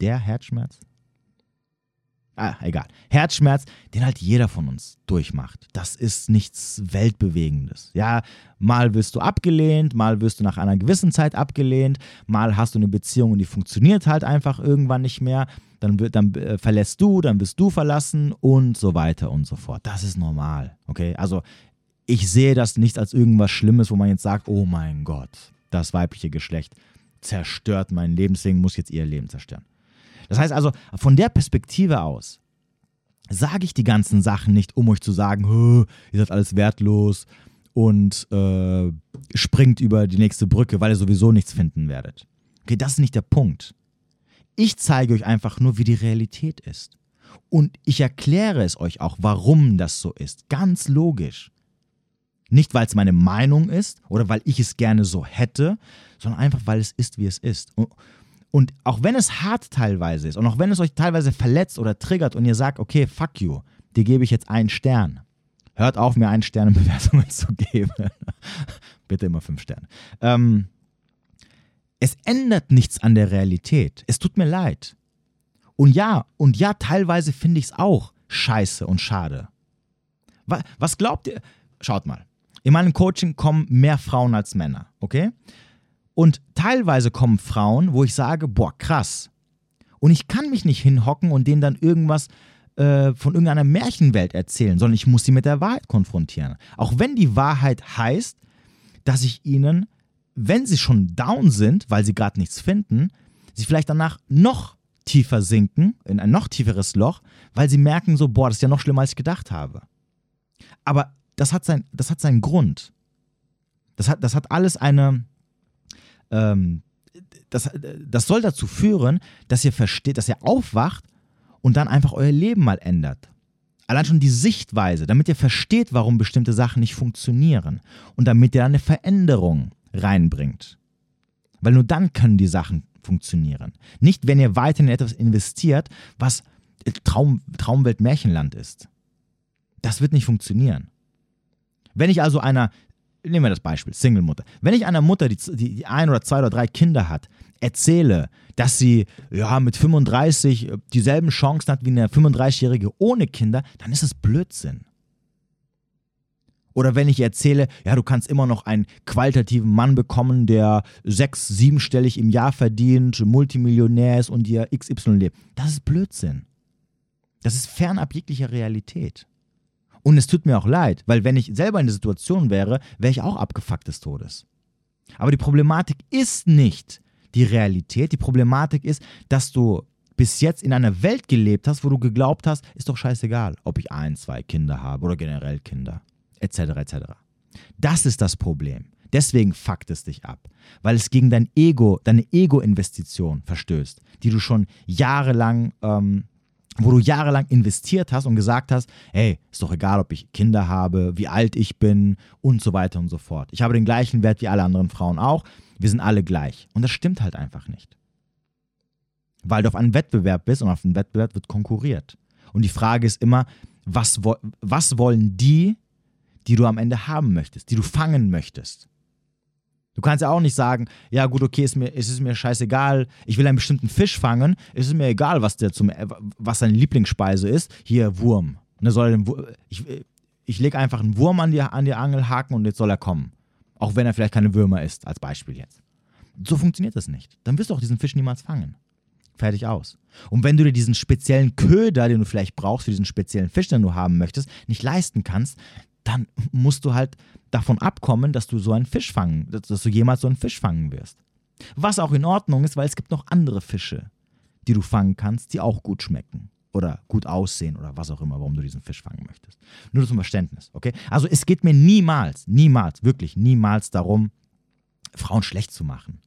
der Herzschmerz ah, egal. Herzschmerz, den halt jeder von uns durchmacht. Das ist nichts Weltbewegendes. Ja, mal wirst du abgelehnt, mal wirst du nach einer gewissen Zeit abgelehnt, mal hast du eine Beziehung und die funktioniert halt einfach irgendwann nicht mehr. Dann, dann äh, verlässt du, dann wirst du verlassen und so weiter und so fort. Das ist normal. Okay, also ich sehe das nicht als irgendwas Schlimmes, wo man jetzt sagt, oh mein Gott, das weibliche Geschlecht zerstört mein Leben, deswegen muss jetzt ihr Leben zerstören. Das heißt also, von der Perspektive aus sage ich die ganzen Sachen nicht, um euch zu sagen, ihr seid alles wertlos und äh, springt über die nächste Brücke, weil ihr sowieso nichts finden werdet. Okay, das ist nicht der Punkt. Ich zeige euch einfach nur, wie die Realität ist. Und ich erkläre es euch auch, warum das so ist. Ganz logisch. Nicht, weil es meine Meinung ist oder weil ich es gerne so hätte, sondern einfach, weil es ist, wie es ist. Und, und auch wenn es hart teilweise ist und auch wenn es euch teilweise verletzt oder triggert und ihr sagt, okay, fuck you, dir gebe ich jetzt einen Stern. Hört auf, mir einen Stern in Bewertungen zu geben. Bitte immer fünf Sterne. Ähm, es ändert nichts an der Realität. Es tut mir leid. Und ja, und ja, teilweise finde ich es auch scheiße und schade. Was, glaubt ihr? Schaut mal. In meinem Coaching kommen mehr Frauen als Männer, okay? Und teilweise kommen Frauen, wo ich sage, boah, krass. Und ich kann mich nicht hinhocken und denen dann irgendwas äh, von irgendeiner Märchenwelt erzählen, sondern ich muss sie mit der Wahrheit konfrontieren. Auch wenn die Wahrheit heißt, dass ich ihnen, wenn sie schon down sind, weil sie gerade nichts finden, sie vielleicht danach noch tiefer sinken, in ein noch tieferes Loch, weil sie merken so, boah, das ist ja noch schlimmer, als ich gedacht habe. Aber das hat, sein, das hat seinen Grund. Das hat, das hat alles eine, ähm, das, das soll dazu führen, dass ihr versteht, dass ihr aufwacht und dann einfach euer Leben mal ändert. Allein schon die Sichtweise, damit ihr versteht, warum bestimmte Sachen nicht funktionieren und damit ihr eine Veränderung reinbringt. Weil nur dann können die Sachen funktionieren. Nicht, wenn ihr weiter in etwas investiert, was Traum, Traumwelt Märchenland ist. Das wird nicht funktionieren. Wenn ich also einer nehmen wir das Beispiel, Single-Mutter. Wenn ich einer Mutter, die, die ein oder zwei oder drei Kinder hat, erzähle, dass sie ja mit 35 äh, dieselben Chancen hat wie eine 35-Jährige ohne Kinder, dann ist das Blödsinn. Oder wenn ich erzähle, ja, du kannst immer noch einen qualitativen Mann bekommen, der sechs-, siebenstellig im Jahr verdient, Multimillionär ist und dir XY lebt. Das ist Blödsinn. Das ist fernab jeglicher Realität. Und es tut mir auch leid, weil wenn ich selber in der Situation wäre, wäre ich auch abgefuckt des Todes. Aber die Problematik ist nicht die Realität. Die Problematik ist, dass du bis jetzt in einer Welt gelebt hast, wo du geglaubt hast, ist doch scheißegal, ob ich ein, zwei Kinder habe oder generell Kinder, etc. etc. Das ist das Problem. Deswegen fuckt es dich ab, weil es gegen dein Ego, deine Ego-Investition verstößt, die du schon jahrelang ähm, wo du jahrelang investiert hast und gesagt hast, hey, ist doch egal, ob ich Kinder habe, wie alt ich bin und so weiter und so fort. Ich habe den gleichen Wert wie alle anderen Frauen auch. Wir sind alle gleich. Und das stimmt halt einfach nicht. Weil du auf einem Wettbewerb bist und auf einem Wettbewerb wird konkurriert. Und die Frage ist immer, was, was wollen die, die du am Ende haben möchtest, die du fangen möchtest? Du kannst ja auch nicht sagen, ja gut, okay, ist mir, ist es mir scheißegal, ich will einen bestimmten Fisch fangen, ist es mir egal, was, der zum, was seine Lieblingsspeise ist. Hier, Wurm. Und soll den, ich ich lege einfach einen Wurm an die, an die Angelhaken und jetzt soll er kommen. Auch wenn er vielleicht keine Würmer ist, als Beispiel jetzt. So funktioniert das nicht. Dann wirst du auch diesen Fisch niemals fangen. Fertig aus. Und wenn du dir diesen speziellen Köder, den du vielleicht brauchst für diesen speziellen Fisch, den du haben möchtest, nicht leisten kannst, dann musst du halt davon abkommen, dass du so einen Fisch fangen, dass du jemals so einen Fisch fangen wirst. Was auch in Ordnung ist, weil es gibt noch andere Fische, die du fangen kannst, die auch gut schmecken oder gut aussehen oder was auch immer, warum du diesen Fisch fangen möchtest. Nur zum Verständnis, okay? Also es geht mir niemals, niemals, wirklich niemals darum, Frauen schlecht zu machen.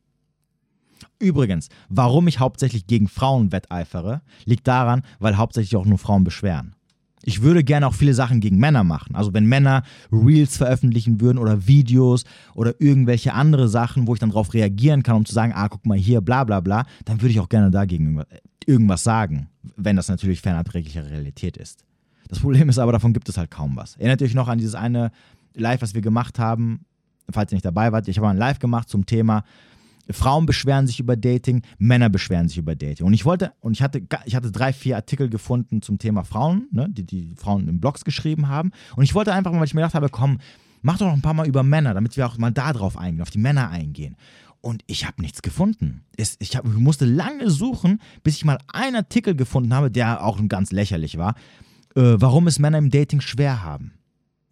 Übrigens, warum ich hauptsächlich gegen Frauen wetteifere, liegt daran, weil hauptsächlich auch nur Frauen beschweren. Ich würde gerne auch viele Sachen gegen Männer machen. Also wenn Männer Reels veröffentlichen würden oder Videos oder irgendwelche andere Sachen, wo ich dann darauf reagieren kann, um zu sagen, ah, guck mal hier, bla bla bla, dann würde ich auch gerne dagegen irgendwas sagen, wenn das natürlich fernab jeglicher Realität ist. Das Problem ist aber, davon gibt es halt kaum was. Erinnert euch noch an dieses eine Live, was wir gemacht haben, falls ihr nicht dabei wart. Ich habe ein Live gemacht zum Thema Frauen beschweren sich über Dating, Männer beschweren sich über Dating. Und ich wollte, und ich hatte, ich hatte drei, vier Artikel gefunden zum Thema Frauen, ne, die die Frauen in Blogs geschrieben haben. Und ich wollte einfach mal, weil ich mir gedacht habe, komm, mach doch noch ein paar Mal über Männer, damit wir auch mal da drauf eingehen, auf die Männer eingehen. Und ich habe nichts gefunden. Es, ich, hab, ich musste lange suchen, bis ich mal einen Artikel gefunden habe, der auch ganz lächerlich war, äh, warum es Männer im Dating schwer haben.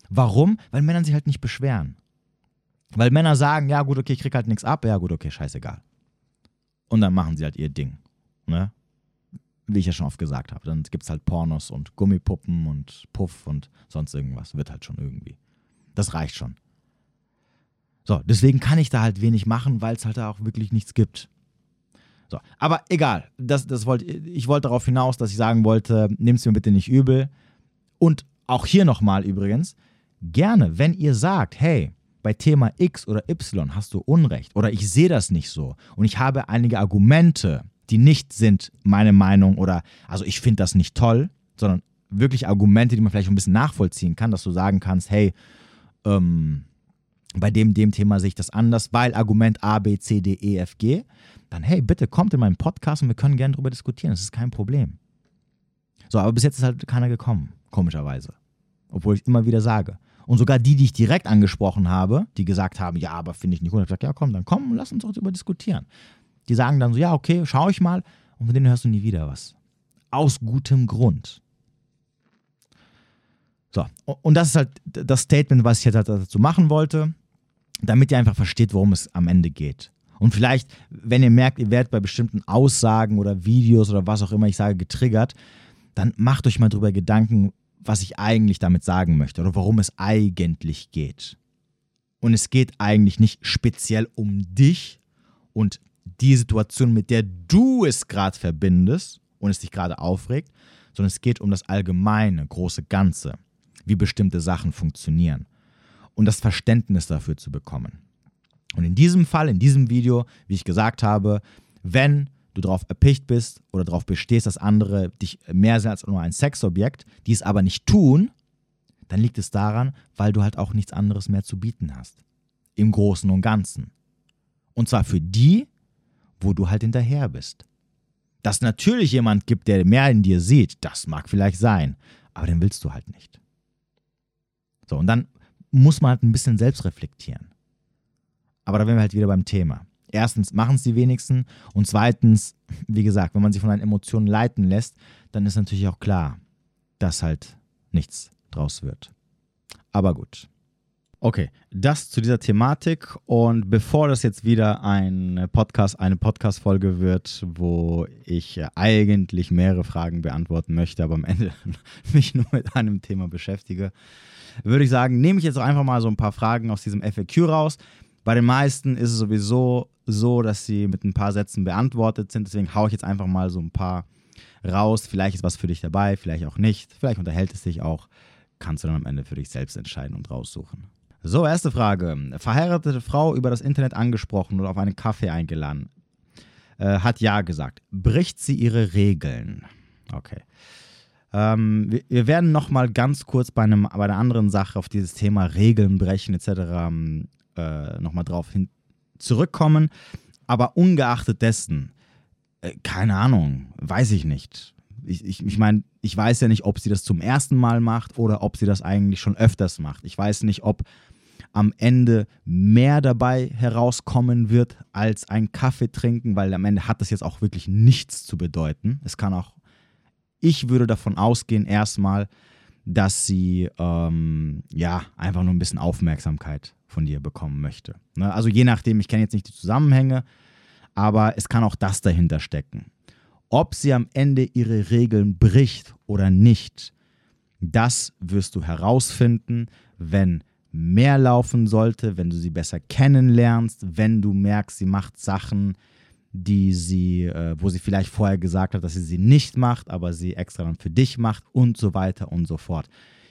Warum? Weil Männer sich halt nicht beschweren. Weil Männer sagen, ja gut, okay, ich krieg halt nichts ab, ja gut, okay, scheißegal. Und dann machen sie halt ihr Ding. Ne? Wie ich ja schon oft gesagt habe. Dann gibt es halt Pornos und Gummipuppen und Puff und sonst irgendwas. Wird halt schon irgendwie. Das reicht schon. So, deswegen kann ich da halt wenig machen, weil es halt da auch wirklich nichts gibt. So, aber egal. Das, das wollt, ich wollte darauf hinaus, dass ich sagen wollte, nehmt es mir bitte nicht übel. Und auch hier nochmal übrigens, gerne, wenn ihr sagt, hey, bei Thema X oder Y hast du Unrecht oder ich sehe das nicht so und ich habe einige Argumente, die nicht sind meine Meinung oder also ich finde das nicht toll, sondern wirklich Argumente, die man vielleicht ein bisschen nachvollziehen kann, dass du sagen kannst, hey, ähm, bei dem, dem Thema sehe ich das anders, weil Argument A, B, C, D, E, F, G, dann hey, bitte kommt in meinen Podcast und wir können gerne darüber diskutieren. Das ist kein Problem. So, aber bis jetzt ist halt keiner gekommen, komischerweise. Obwohl ich immer wieder sage. Und sogar die, die ich direkt angesprochen habe, die gesagt haben, ja, aber finde ich nicht gut, habe ich gesagt, ja, komm, dann komm, lass uns doch darüber diskutieren. Die sagen dann so, ja, okay, schau ich mal. Und von denen hörst du nie wieder was. Aus gutem Grund. So, und das ist halt das Statement, was ich jetzt halt dazu machen wollte, damit ihr einfach versteht, worum es am Ende geht. Und vielleicht, wenn ihr merkt, ihr werdet bei bestimmten Aussagen oder Videos oder was auch immer ich sage getriggert, dann macht euch mal drüber Gedanken, was ich eigentlich damit sagen möchte oder worum es eigentlich geht. Und es geht eigentlich nicht speziell um dich und die Situation, mit der du es gerade verbindest und es dich gerade aufregt, sondern es geht um das allgemeine, große Ganze, wie bestimmte Sachen funktionieren und das Verständnis dafür zu bekommen. Und in diesem Fall, in diesem Video, wie ich gesagt habe, wenn du darauf erpicht bist oder darauf bestehst, dass andere dich mehr sehen als nur ein Sexobjekt, die es aber nicht tun, dann liegt es daran, weil du halt auch nichts anderes mehr zu bieten hast. Im Großen und Ganzen. Und zwar für die, wo du halt hinterher bist. Dass natürlich jemand gibt, der mehr in dir sieht, das mag vielleicht sein, aber den willst du halt nicht. So, und dann muss man halt ein bisschen selbst reflektieren. Aber da wären wir halt wieder beim Thema. Erstens machen es die wenigsten und zweitens, wie gesagt, wenn man sich von einen Emotionen leiten lässt, dann ist natürlich auch klar, dass halt nichts draus wird. Aber gut. Okay, das zu dieser Thematik und bevor das jetzt wieder ein Podcast, eine Podcast-Folge wird, wo ich eigentlich mehrere Fragen beantworten möchte, aber am Ende mich nur mit einem Thema beschäftige, würde ich sagen, nehme ich jetzt auch einfach mal so ein paar Fragen aus diesem FAQ raus. Bei den meisten ist es sowieso so, dass sie mit ein paar Sätzen beantwortet sind. Deswegen haue ich jetzt einfach mal so ein paar raus. Vielleicht ist was für dich dabei, vielleicht auch nicht. Vielleicht unterhält es dich auch. Kannst du dann am Ende für dich selbst entscheiden und raussuchen. So, erste Frage. Verheiratete Frau über das Internet angesprochen oder auf einen Kaffee eingeladen. Äh, hat ja gesagt. Bricht sie ihre Regeln? Okay. Ähm, wir, wir, werden nochmal ganz kurz bei, einem, bei einer anderen Sache auf dieses Thema Regeln brechen etc. Äh, nochmal drauf hin zurückkommen. Aber ungeachtet dessen, äh, keine Ahnung, weiß ich nicht. Ich, ich, ich meine, ich weiß ja nicht, ob sie das zum ersten Mal macht oder ob sie das eigentlich schon öfters macht. Ich weiß nicht, ob am Ende mehr dabei herauskommen wird als ein Kaffee trinken, weil am Ende hat das jetzt auch wirklich nichts zu bedeuten. Es kann auch ich würde davon ausgehen, erstmal, dass sie ähm, ja einfach nur ein bisschen Aufmerksamkeit von dir bekommen möchte. Ne? Also je nachdem, ich kenne jetzt nicht die Zusammenhänge, aber es kann auch das dahinter stecken. Ob sie am Ende ihre Regeln bricht oder nicht, das wirst du herausfinden, wenn mehr laufen sollte, wenn du sie besser kennenlernst, wenn du merkst, sie macht Sachen, die sie, äh, wo sie vielleicht vorher gesagt hat, dass sie sie nicht macht, aber sie extra dann für dich macht und so weiter und so fort.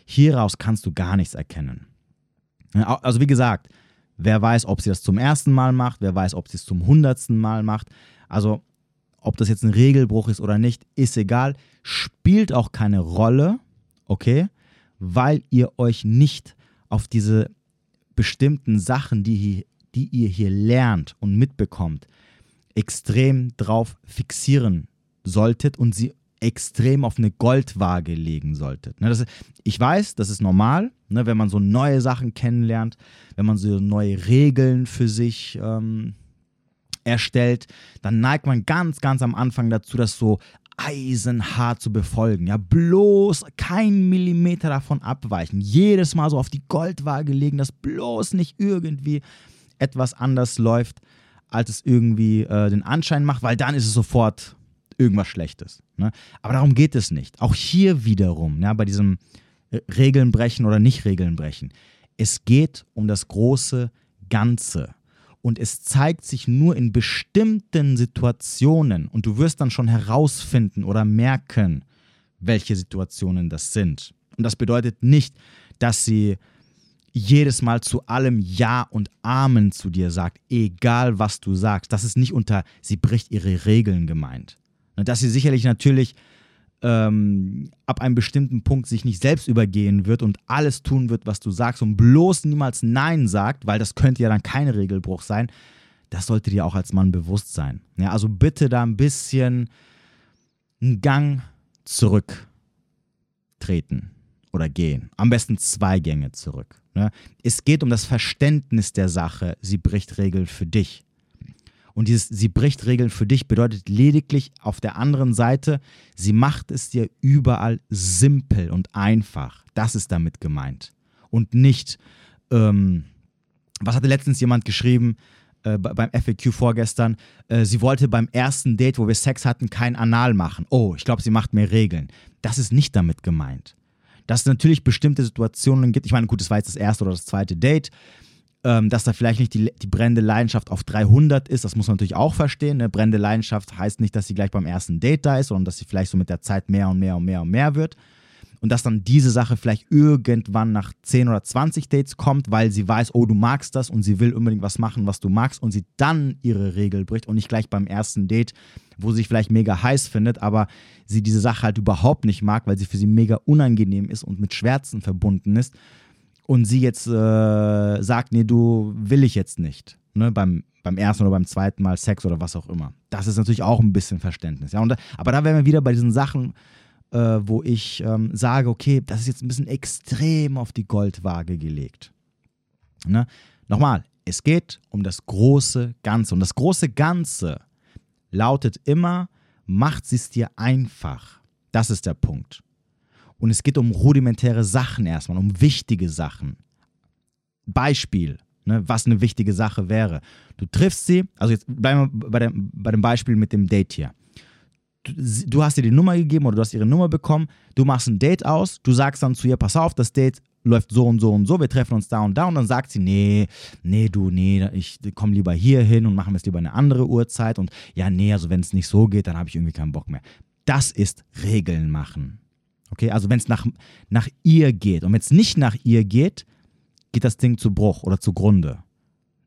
Hieraus kannst du gar nichts erkennen. Also wie gesagt, wer weiß, ob sie das zum ersten Mal macht, wer weiß, ob sie es zum hundertsten Mal macht. Also ob das jetzt ein Regelbruch ist oder nicht, ist egal, spielt auch keine Rolle, okay, weil ihr euch nicht auf diese bestimmten Sachen, die, die ihr hier lernt und mitbekommt, extrem drauf fixieren solltet und sie extrem auf eine Goldwaage legen solltet. Ne, das, ich weiß, das ist normal, ne, wenn man so neue Sachen kennenlernt, wenn man so neue Regeln für sich ähm, erstellt, dann neigt man ganz, ganz am Anfang dazu, das so eisenhart zu befolgen. Ja, bloß kein Millimeter davon abweichen. Jedes Mal so auf die Goldwaage legen, dass bloß nicht irgendwie etwas anders läuft, als es irgendwie äh, den Anschein macht, weil dann ist es sofort irgendwas Schlechtes. Ne? Aber darum geht es nicht. Auch hier wiederum, ja, bei diesem äh, Regeln brechen oder nicht Regeln brechen. Es geht um das große Ganze und es zeigt sich nur in bestimmten Situationen und du wirst dann schon herausfinden oder merken, welche Situationen das sind. Und das bedeutet nicht, dass sie jedes Mal zu allem Ja und Amen zu dir sagt, egal was du sagst. Das ist nicht unter, sie bricht ihre Regeln gemeint. Dass sie sicherlich natürlich ähm, ab einem bestimmten Punkt sich nicht selbst übergehen wird und alles tun wird, was du sagst und bloß niemals Nein sagt, weil das könnte ja dann kein Regelbruch sein, das sollte dir auch als Mann bewusst sein. Ja, also bitte da ein bisschen einen Gang zurücktreten oder gehen. Am besten zwei Gänge zurück. Ne? Es geht um das Verständnis der Sache. Sie bricht Regeln für dich. Und dieses, sie bricht Regeln für dich, bedeutet lediglich auf der anderen Seite, sie macht es dir überall simpel und einfach. Das ist damit gemeint. Und nicht, ähm, was hatte letztens jemand geschrieben äh, beim FAQ vorgestern? Äh, sie wollte beim ersten Date, wo wir Sex hatten, kein Anal machen. Oh, ich glaube, sie macht mehr Regeln. Das ist nicht damit gemeint. Dass es natürlich bestimmte Situationen gibt. Ich meine, gut, das war jetzt das erste oder das zweite Date ähm, dass da vielleicht nicht die, die brennende Leidenschaft auf 300 ist, das muss man natürlich auch verstehen. Ne? Brennende Leidenschaft heißt nicht, dass sie gleich beim ersten Date da ist, sondern dass sie vielleicht so mit der Zeit mehr und mehr und mehr und mehr wird. Und dass dann diese Sache vielleicht irgendwann nach 10 oder 20 Dates kommt, weil sie weiß, oh, du magst das und sie will unbedingt was machen, was du magst und sie dann ihre Regel bricht und nicht gleich beim ersten Date, wo sie sich vielleicht mega heiß findet, aber sie diese Sache halt überhaupt nicht mag, weil sie für sie mega unangenehm ist und mit Schmerzen verbunden ist und sie jetzt äh, sagt, nee, du will ich jetzt nicht, ne, beim, beim ersten oder beim zweiten Mal Sex oder was auch immer. Das ist natürlich auch ein bisschen Verständnis. Ja? Und, aber da wären wir wieder bei diesen Sachen, äh, wo ich ähm, sage, okay, das ist jetzt ein bisschen extrem auf die Goldwaage gelegt. Ne? Nochmal, es geht um das große Ganze. Und das große Ganze lautet immer, macht es dir einfach. Das ist der Punkt. Und es geht um rudimentäre Sachen erstmal, um wichtige Sachen. Beispiel, ne, was eine wichtige Sache wäre. Du triffst sie, also jetzt bleiben wir bei dem, bei dem Beispiel mit dem Date hier. Du, hast ihr die Nummer gegeben oder du hast ihre Nummer bekommen, du machst ein Date aus, du sagst dann zu ihr, pass auf, das Date läuft so und so und so, wir treffen uns da und da und dann sagt sie, nee, nee, du, nee, ich komme lieber hier hin und machen wir es lieber eine andere Uhrzeit und ja, nee, also wenn es nicht so geht, dann habe ich irgendwie keinen Bock mehr. Das ist Regeln machen. Okay, also wenn es nach, nach ihr geht und wenn es nicht nach ihr geht, geht das Ding zu Bruch oder zugrunde.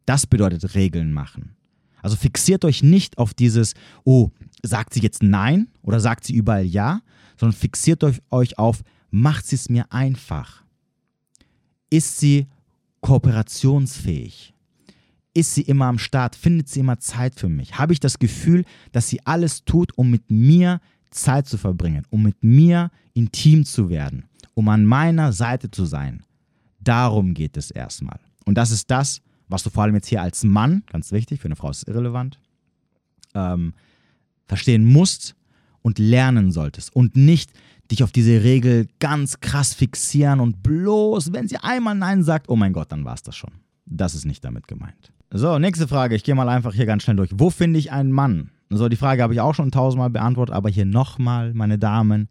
Das bedeutet Regeln machen. Also fixiert euch nicht auf dieses, oh, sagt sie jetzt Nein oder sagt sie überall Ja, sondern fixiert euch, auf, macht sie es mir einfach. Ist sie kooperationsfähig? Ist sie immer am Start? Findet sie immer Zeit für mich? Habe ich das Gefühl, dass sie alles tut, um mit mir Zeit zu verbringen, um mit mir intim zu werden, um an meiner Seite zu sein. Darum geht es erstmal. Und das ist das, was du vor allem jetzt hier als Mann, ganz wichtig, für eine Frau ist es irrelevant, ähm, verstehen musst und lernen solltest. Und nicht dich auf diese Regel ganz krass fixieren und bloß, wenn sie einmal Nein sagt, oh mein Gott, dann war es das schon. Das ist nicht damit gemeint. So, nächste Frage. Ich gehe mal einfach hier ganz schnell durch. Wo finde ich einen Mann? So, die Frage habe ich auch schon tausendmal beantwortet, aber hier nochmal, meine Damen,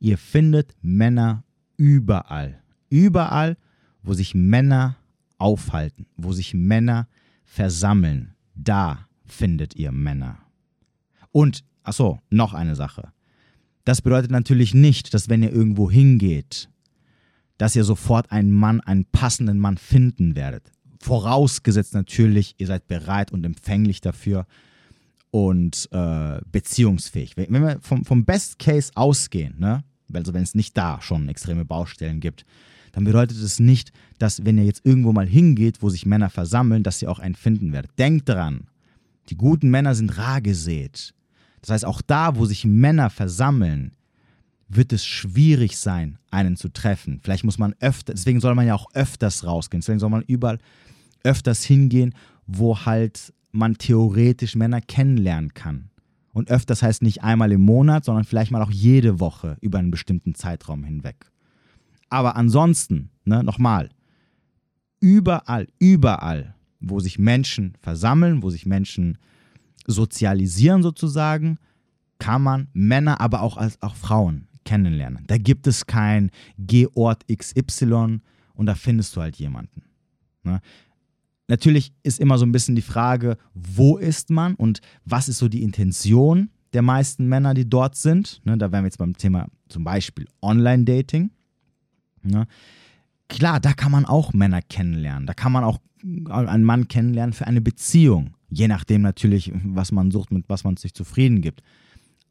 ihr findet Männer überall. Überall, wo sich Männer aufhalten, wo sich Männer versammeln, da findet ihr Männer. Und, achso, noch eine Sache. Das bedeutet natürlich nicht, dass wenn ihr irgendwo hingeht, dass ihr sofort einen Mann, einen passenden Mann finden werdet. Vorausgesetzt natürlich, ihr seid bereit und empfänglich dafür, und äh, beziehungsfähig. Wenn wir vom, vom Best Case ausgehen, ne? also wenn es nicht da schon extreme Baustellen gibt, dann bedeutet es nicht, dass wenn ihr jetzt irgendwo mal hingeht, wo sich Männer versammeln, dass ihr auch einen finden werdet. Denkt dran, die guten Männer sind rar gesät. Das heißt, auch da, wo sich Männer versammeln, wird es schwierig sein, einen zu treffen. Vielleicht muss man öfter, deswegen soll man ja auch öfters rausgehen, deswegen soll man überall öfters hingehen, wo halt man theoretisch Männer kennenlernen kann. Und öfters heißt nicht einmal im Monat, sondern vielleicht mal auch jede Woche über einen bestimmten Zeitraum hinweg. Aber ansonsten, ne, nochmal, überall, überall, wo sich Menschen versammeln, wo sich Menschen sozialisieren sozusagen, kann man Männer, aber auch als auch Frauen kennenlernen. Da gibt es kein Gehort XY und da findest du halt jemanden. Ne? Natürlich ist immer so ein bisschen die Frage, wo ist man und was ist so die Intention der meisten Männer, die dort sind. Ne? Da wären wir jetzt beim Thema zum Beispiel Online-Dating. Ne? Klar, da kann man auch Männer kennenlernen. Da kann man auch einen Mann kennenlernen für eine Beziehung. Je nachdem natürlich, was man sucht, mit was man sich zufrieden gibt.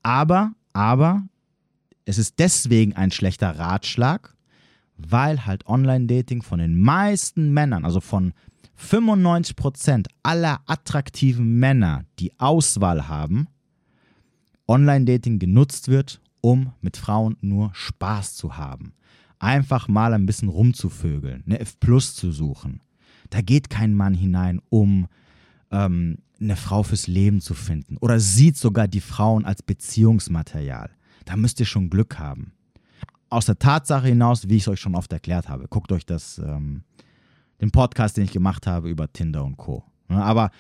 Aber, aber, es ist deswegen ein schlechter Ratschlag, weil halt Online-Dating von den meisten Männern, also von 95% aller attraktiven Männer, die Auswahl haben, Online-Dating genutzt wird, um mit Frauen nur Spaß zu haben. Einfach mal ein bisschen rumzuvögeln, eine F Plus zu suchen. Da geht kein Mann hinein, um ähm, eine Frau fürs Leben zu finden oder sieht sogar die Frauen als Beziehungsmaterial. Da müsst ihr schon Glück haben. Aus der Tatsache hinaus, wie ich es euch schon oft erklärt habe, guckt euch das, ähm, den Podcast, den ich gemacht habe über Tinder und Co. Aber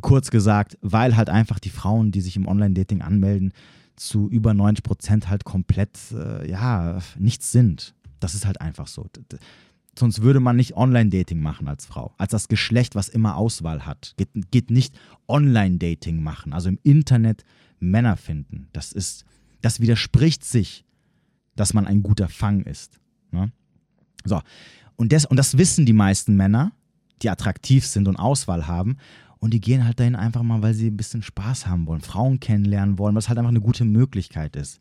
kurz gesagt, weil halt einfach die Frauen, die sich im Online-Dating anmelden, zu über 90 Prozent halt komplett, äh, ja, nichts sind. Das ist halt einfach so. Sonst würde man nicht Online-Dating machen als Frau. Als das Geschlecht, was immer Auswahl hat. Geht, geht nicht Online-Dating machen, also im Internet Männer finden. Das ist, das widerspricht sich, dass man ein guter Fang ist. Ne? So. Und das, und das wissen die meisten Männer, die attraktiv sind und Auswahl haben. Und die gehen halt dahin einfach mal, weil sie ein bisschen Spaß haben wollen, Frauen kennenlernen wollen, was halt einfach eine gute Möglichkeit ist.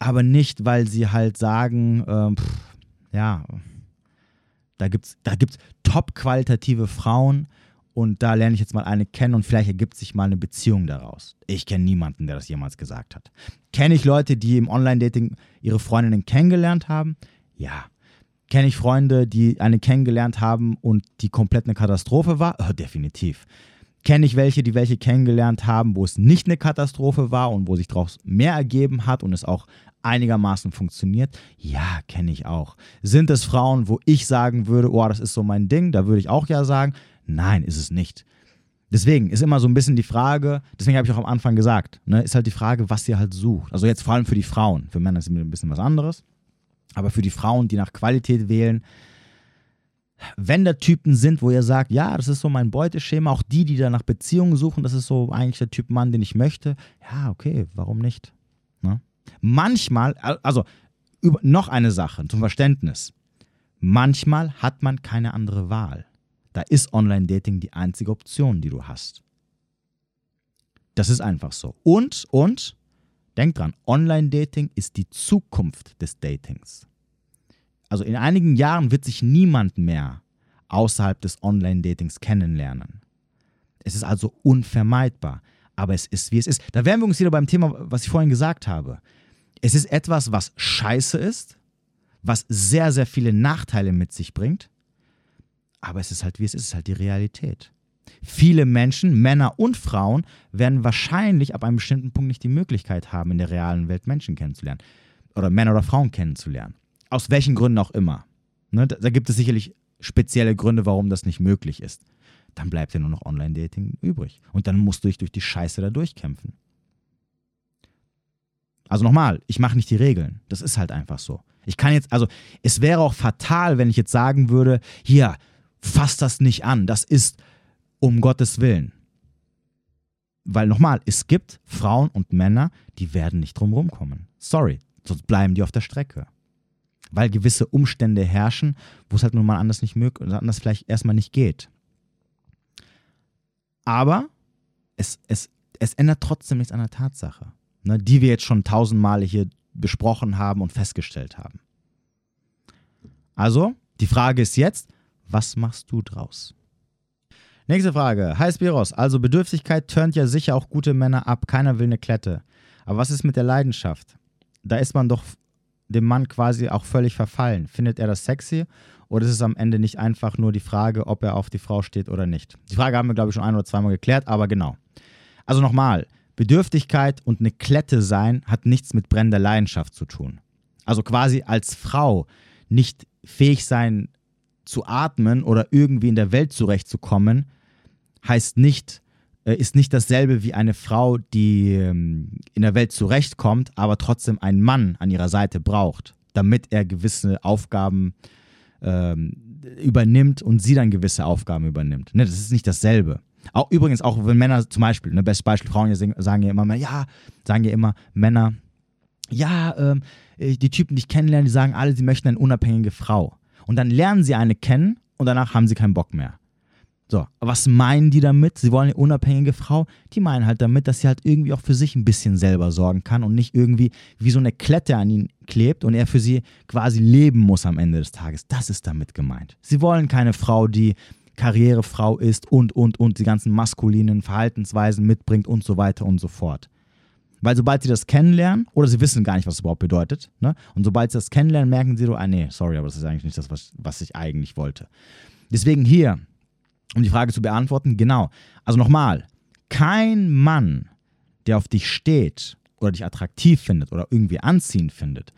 Aber nicht, weil sie halt sagen, äh, pff, ja, da gibt es da gibt's top-qualitative Frauen und da lerne ich jetzt mal eine kennen und vielleicht ergibt sich mal eine Beziehung daraus. Ich kenne niemanden, der das jemals gesagt hat. Kenne ich Leute, die im Online-Dating ihre Freundinnen kennengelernt haben? Ja. Kenne ich Freunde, die eine kennengelernt haben und die komplett eine Katastrophe war? Oh, definitiv. Kenne ich welche, die welche kennengelernt haben, wo es nicht eine Katastrophe war und wo sich daraus mehr ergeben hat und es auch einigermaßen funktioniert? Ja, kenne ich auch. Sind es Frauen, wo ich sagen würde, oh, das ist so mein Ding, da würde ich auch ja sagen, nein, ist es nicht. Deswegen ist immer so ein bisschen die Frage, deswegen habe ich auch am Anfang gesagt, ne, ist halt die Frage, was ihr halt sucht. Also jetzt vor allem für die Frauen. Für Männer ist es ein bisschen was anderes. Aber für die Frauen, die nach Qualität wählen, wenn da Typen sind, wo ihr sagt, ja, das ist so mein Beuteschema, auch die, die da nach Beziehungen suchen, das ist so eigentlich der Typ Mann, den ich möchte, ja, okay, warum nicht? Ne? Manchmal, also noch eine Sache zum Verständnis. Manchmal hat man keine andere Wahl. Da ist Online-Dating die einzige Option, die du hast. Das ist einfach so. Und, und, denk dran, Online-Dating ist die Zukunft des Datings. Also in einigen Jahren wird sich niemand mehr außerhalb des Online-Datings kennenlernen. Es ist also unvermeidbar, aber es ist, wie es ist. Da wären wir uns wieder beim Thema, was ich vorhin gesagt habe. Es ist etwas, was scheiße ist, was sehr, sehr viele Nachteile mit sich bringt, aber es ist halt, wie es ist, es ist halt die Realität. Viele Menschen, Männer und Frauen, werden wahrscheinlich ab einem bestimmten Punkt nicht die Möglichkeit haben, in der realen Welt Menschen kennenzulernen. Oder Männer oder Frauen kennenzulernen. Aus welchen Gründen auch immer. Ne, da, da gibt es sicherlich spezielle Gründe, warum das nicht möglich ist. Dann bleibt ja nur noch Online-Dating übrig. Und dann musst du dich durch die Scheiße da durchkämpfen. Also nochmal, ich mache nicht die Regeln. Das ist halt einfach so. Ich kann jetzt, also es wäre auch fatal, wenn ich jetzt sagen würde, hier, fass das nicht an. Das ist um Gottes Willen. Weil nochmal, es gibt Frauen und Männer, die werden nicht drum kommen. Sorry, sonst bleiben die auf der Strecke weil gewisse Umstände herrschen, wo es halt nun mal anders nicht möglich oder anders vielleicht erstmal nicht geht. Aber es, es, es ändert trotzdem nichts an der Tatsache, ne, die wir jetzt schon tausendmal hier besprochen haben und festgestellt haben. Also, die Frage ist jetzt, was machst du draus? Nächste Frage. Hi Spiros, also Bedürftigkeit turnt ja sicher auch gute Männer ab. Keiner will eine Klette. Aber was ist mit der Leidenschaft? Da ist man doch dem Mann quasi auch völlig verfallen. Findet er das sexy oder ist es am Ende nicht einfach nur die Frage, ob er auf die Frau steht oder nicht? Die Frage haben wir, glaube ich, schon ein oder zweimal geklärt, aber genau. Also nochmal, Bedürftigkeit und eine Klette sein hat nichts mit brennender Leidenschaft zu tun. Also quasi als Frau nicht fähig sein zu atmen oder irgendwie in der Welt zurechtzukommen, heißt nicht, ist nicht dasselbe wie eine Frau, die ähm, in der Welt zurechtkommt, aber trotzdem einen Mann an ihrer Seite braucht, damit er gewisse Aufgaben ähm, übernimmt und sie dann gewisse Aufgaben übernimmt. Ne, das ist nicht dasselbe. Auch übrigens, auch wenn Männer zum Beispiel, ne, bestes Beispiel, Frauen sagen ja immer, ja, sagen ja immer Männer, ja, ähm, die Typen, die ich kennenlerne, die sagen alle, sie möchten eine unabhängige Frau. Und dann lernen sie eine kennen und danach haben sie keinen Bock mehr. So, was meinen die damit? Sie wollen eine unabhängige Frau? Die meinen halt damit, dass sie halt irgendwie auch für sich ein bisschen selber sorgen kann und nicht irgendwie wie so eine Klette an ihn klebt und er für sie quasi leben muss am Ende des Tages. Das ist damit gemeint. Sie wollen keine Frau, die Karrierefrau ist und, und, und die ganzen maskulinen Verhaltensweisen mitbringt und so weiter und so fort. Weil sobald sie das kennenlernen, oder sie wissen gar nicht, was es überhaupt bedeutet, ne? und sobald sie das kennenlernen, merken sie so, ah nee, sorry, aber das ist eigentlich nicht das, was, was ich eigentlich wollte. Deswegen hier, um die Frage zu beantworten, genau. Also nochmal, kein Mann, der auf dich steht oder dich attraktiv findet oder irgendwie anziehend findet,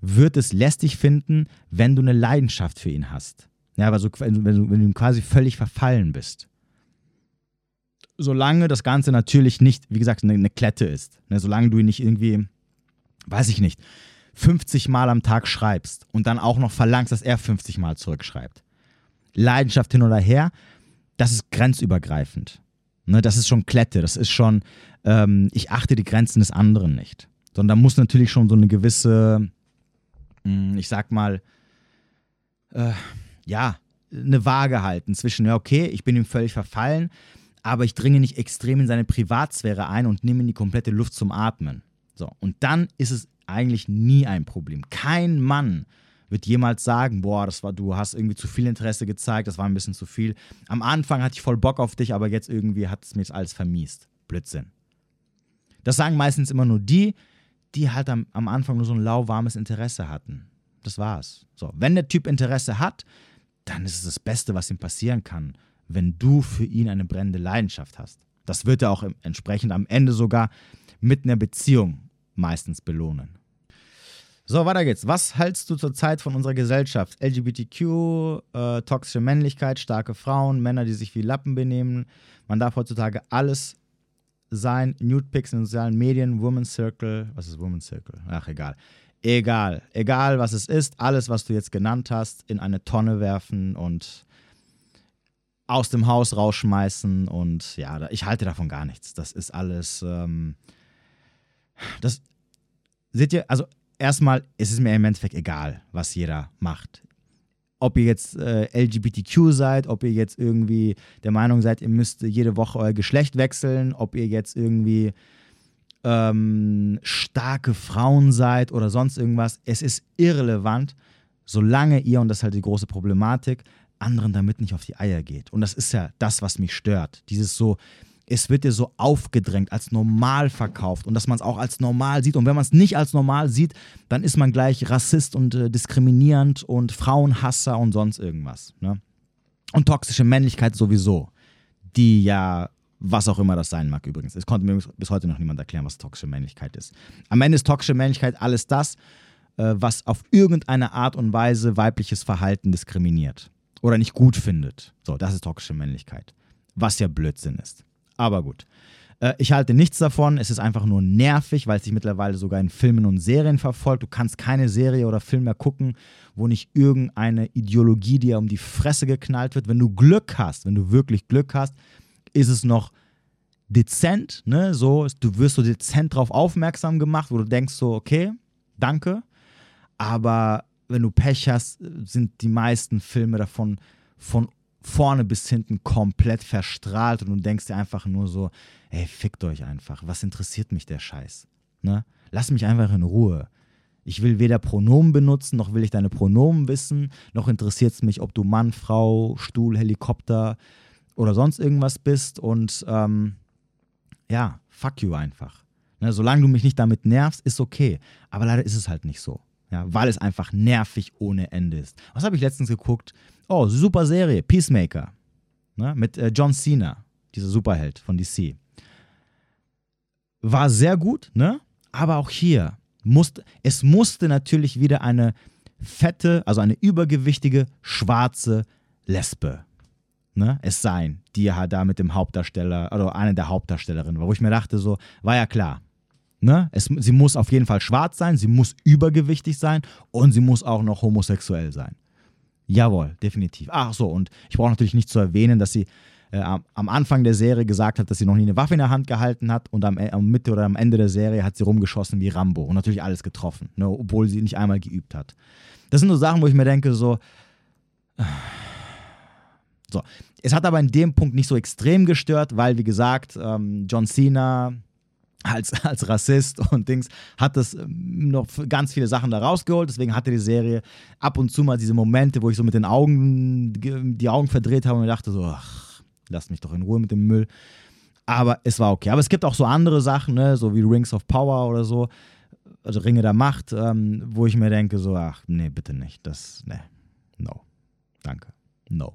wird es lästig finden, wenn du eine Leidenschaft für ihn hast. Ja, aber so, wenn, du, wenn du quasi völlig verfallen bist. Solange das Ganze natürlich nicht, wie gesagt, eine, eine Klette ist. Ne, solange du ihn nicht irgendwie, weiß ich nicht, 50 Mal am Tag schreibst und dann auch noch verlangst, dass er 50 Mal zurückschreibt. Leidenschaft hin oder her, das ist grenzübergreifend. Ne, das ist schon Klette, das ist schon, ähm, ich achte die Grenzen des anderen nicht. Sondern da muss natürlich schon so eine gewisse, hm, ich sag mal, äh, ja, eine Waage halten zwischen, ja, okay, ich bin ihm völlig verfallen, aber ich dringe nicht extrem in seine Privatsphäre ein und nehme ihm die komplette Luft zum Atmen. So, und dann ist es eigentlich nie ein Problem. Kein Mann wird jemals sagen, boah, das war, du hast irgendwie zu viel Interesse gezeigt, das war ein bisschen zu viel. Am Anfang hatte ich voll Bock auf dich, aber jetzt irgendwie hat es mir jetzt alles vermiest. Blödsinn. Das sagen meistens immer nur die, die halt am, am Anfang nur so ein lauwarmes Interesse hatten. Das war's. So, wenn der Typ Interesse hat, dann ist es das Beste, was ihm passieren kann, wenn du für ihn eine brennende Leidenschaft hast. Das wird er auch entsprechend am Ende sogar mit einer Beziehung meistens belohnen. So, weiter geht's. Was hältst du zurzeit von unserer Gesellschaft? LGBTQ, äh, toxische Männlichkeit, starke Frauen, Männer, die sich wie Lappen benehmen. Man darf heutzutage alles sein. Nude Pics in sozialen Medien, Women's Circle. Was ist Women's Circle? Ach, egal. Egal. Egal, was es ist. Alles, was du jetzt genannt hast, in eine Tonne werfen und aus dem Haus rausschmeißen. Und ja, ich halte davon gar nichts. Das ist alles. Ähm, das. Seht ihr, also erstmal ist es mir im Endeffekt egal, was jeder macht. Ob ihr jetzt äh, LGBTQ seid, ob ihr jetzt irgendwie der Meinung seid, ihr müsst jede Woche euer Geschlecht wechseln, ob ihr jetzt irgendwie ähm, starke Frauen seid oder sonst irgendwas. Es ist irrelevant, solange ihr, und das ist halt die große Problematik, anderen damit nicht auf die Eier geht. Und das ist ja das, was mich stört. Dieses so, es wird dir so aufgedrängt, als normal verkauft und dass man es auch als normal sieht. Und wenn man es nicht als normal sieht, dann ist man gleich Rassist und äh, diskriminierend und Frauenhasser und sonst irgendwas. Ne? Und toxische Männlichkeit sowieso, die ja, was auch immer das sein mag übrigens. Es konnte mir bis heute noch niemand erklären, was toxische Männlichkeit ist. Am Ende ist toxische Männlichkeit alles das, äh, was auf irgendeine Art und Weise weibliches Verhalten diskriminiert oder nicht gut findet. So, das ist toxische Männlichkeit. Was ja Blödsinn ist. Aber gut. Äh, ich halte nichts davon. Es ist einfach nur nervig, weil es sich mittlerweile sogar in Filmen und Serien verfolgt. Du kannst keine Serie oder Film mehr gucken, wo nicht irgendeine Ideologie dir um die Fresse geknallt wird. Wenn du Glück hast, wenn du wirklich Glück hast, ist es noch dezent, ne? So, du wirst so dezent darauf aufmerksam gemacht, wo du denkst so, okay, danke. Aber wenn du Pech hast, sind die meisten Filme davon von vorne bis hinten komplett verstrahlt und du denkst dir einfach nur so, ey, fickt euch einfach. Was interessiert mich der Scheiß? Ne? Lass mich einfach in Ruhe. Ich will weder Pronomen benutzen, noch will ich deine Pronomen wissen, noch interessiert es mich, ob du Mann, Frau, Stuhl, Helikopter oder sonst irgendwas bist. Und ähm, ja, fuck you einfach. Ne? Solange du mich nicht damit nervst, ist okay. Aber leider ist es halt nicht so. Ja, weil es einfach nervig ohne Ende ist. Was habe ich letztens geguckt? Oh, super Serie, Peacemaker. Ne, mit äh, John Cena, dieser Superheld von DC. war sehr gut, ne? Aber auch hier musste, es musste natürlich wieder eine fette, also eine übergewichtige, schwarze Lesbe ne, es sein, die ja da mit dem Hauptdarsteller oder eine der Hauptdarstellerinnen war, wo ich mir dachte, so, war ja klar. Ne? Es, sie muss auf jeden Fall schwarz sein, sie muss übergewichtig sein und sie muss auch noch homosexuell sein. Jawohl, definitiv. Ach so, und ich brauche natürlich nicht zu erwähnen, dass sie äh, am Anfang der Serie gesagt hat, dass sie noch nie eine Waffe in der Hand gehalten hat und am, äh, am Mitte oder am Ende der Serie hat sie rumgeschossen wie Rambo und natürlich alles getroffen, ne, obwohl sie nicht einmal geübt hat. Das sind so Sachen, wo ich mir denke, so. So. Es hat aber in dem Punkt nicht so extrem gestört, weil, wie gesagt, ähm, John Cena als, als Rassist und Dings hat das ähm, noch ganz viele Sachen da rausgeholt. Deswegen hatte die Serie ab und zu mal diese Momente, wo ich so mit den Augen die Augen verdreht habe und dachte so, ach, lasst mich doch in Ruhe mit dem Müll. Aber es war okay. Aber es gibt auch so andere Sachen, ne, so wie Rings of Power oder so, also Ringe der Macht, ähm, wo ich mir denke so, ach, nee, bitte nicht. Das, nee, no. Danke. No.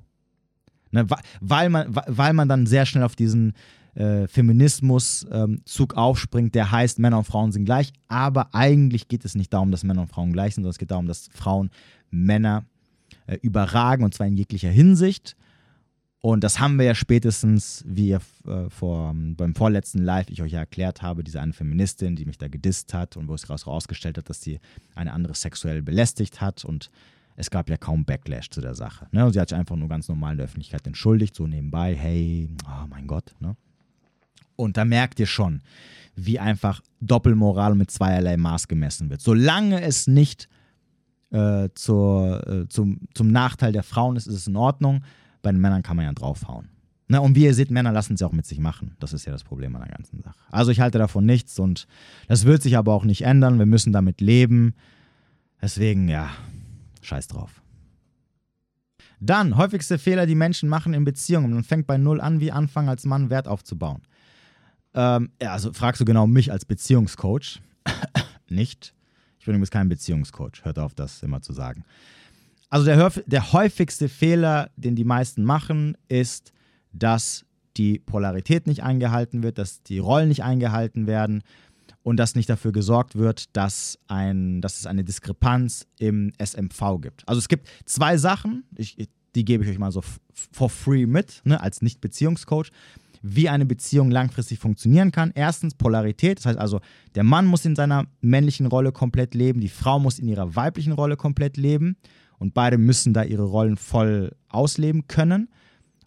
Ne, weil, man, weil man dann sehr schnell auf diesen äh, Feminismus-Zug ähm, aufspringt, der heißt, Männer und Frauen sind gleich. Aber eigentlich geht es nicht darum, dass Männer und Frauen gleich sind, sondern es geht darum, dass Frauen Männer äh, überragen und zwar in jeglicher Hinsicht. Und das haben wir ja spätestens, wie ihr äh, vor, beim vorletzten Live ich euch ja erklärt habe, diese eine Feministin, die mich da gedisst hat und wo es rausgestellt hat, dass sie eine andere sexuell belästigt hat und es gab ja kaum Backlash zu der Sache. Ne? Und sie hat sich einfach nur ganz normal in der Öffentlichkeit entschuldigt, so nebenbei, hey, oh mein Gott. Ne? Und da merkt ihr schon, wie einfach Doppelmoral mit zweierlei Maß gemessen wird. Solange es nicht äh, zur, äh, zum, zum Nachteil der Frauen ist, ist es in Ordnung. Bei den Männern kann man ja draufhauen. Ne? Und wie ihr seht, Männer lassen es ja auch mit sich machen. Das ist ja das Problem an der ganzen Sache. Also ich halte davon nichts und das wird sich aber auch nicht ändern. Wir müssen damit leben. Deswegen, ja, Scheiß drauf. Dann, häufigste Fehler, die Menschen machen in Beziehungen. Man fängt bei Null an, wie anfangen, als Mann Wert aufzubauen. Ähm, ja, also fragst du genau mich als Beziehungscoach. Nicht. Ich bin übrigens kein Beziehungscoach. Hört auf, das immer zu sagen. Also der, der häufigste Fehler, den die meisten machen, ist, dass die Polarität nicht eingehalten wird, dass die Rollen nicht eingehalten werden und dass nicht dafür gesorgt wird, dass, ein, dass es eine Diskrepanz im SMV gibt. Also es gibt zwei Sachen, ich, die gebe ich euch mal so for free mit, ne, als Nicht-Beziehungscoach, wie eine Beziehung langfristig funktionieren kann. Erstens Polarität, das heißt also, der Mann muss in seiner männlichen Rolle komplett leben, die Frau muss in ihrer weiblichen Rolle komplett leben und beide müssen da ihre Rollen voll ausleben können.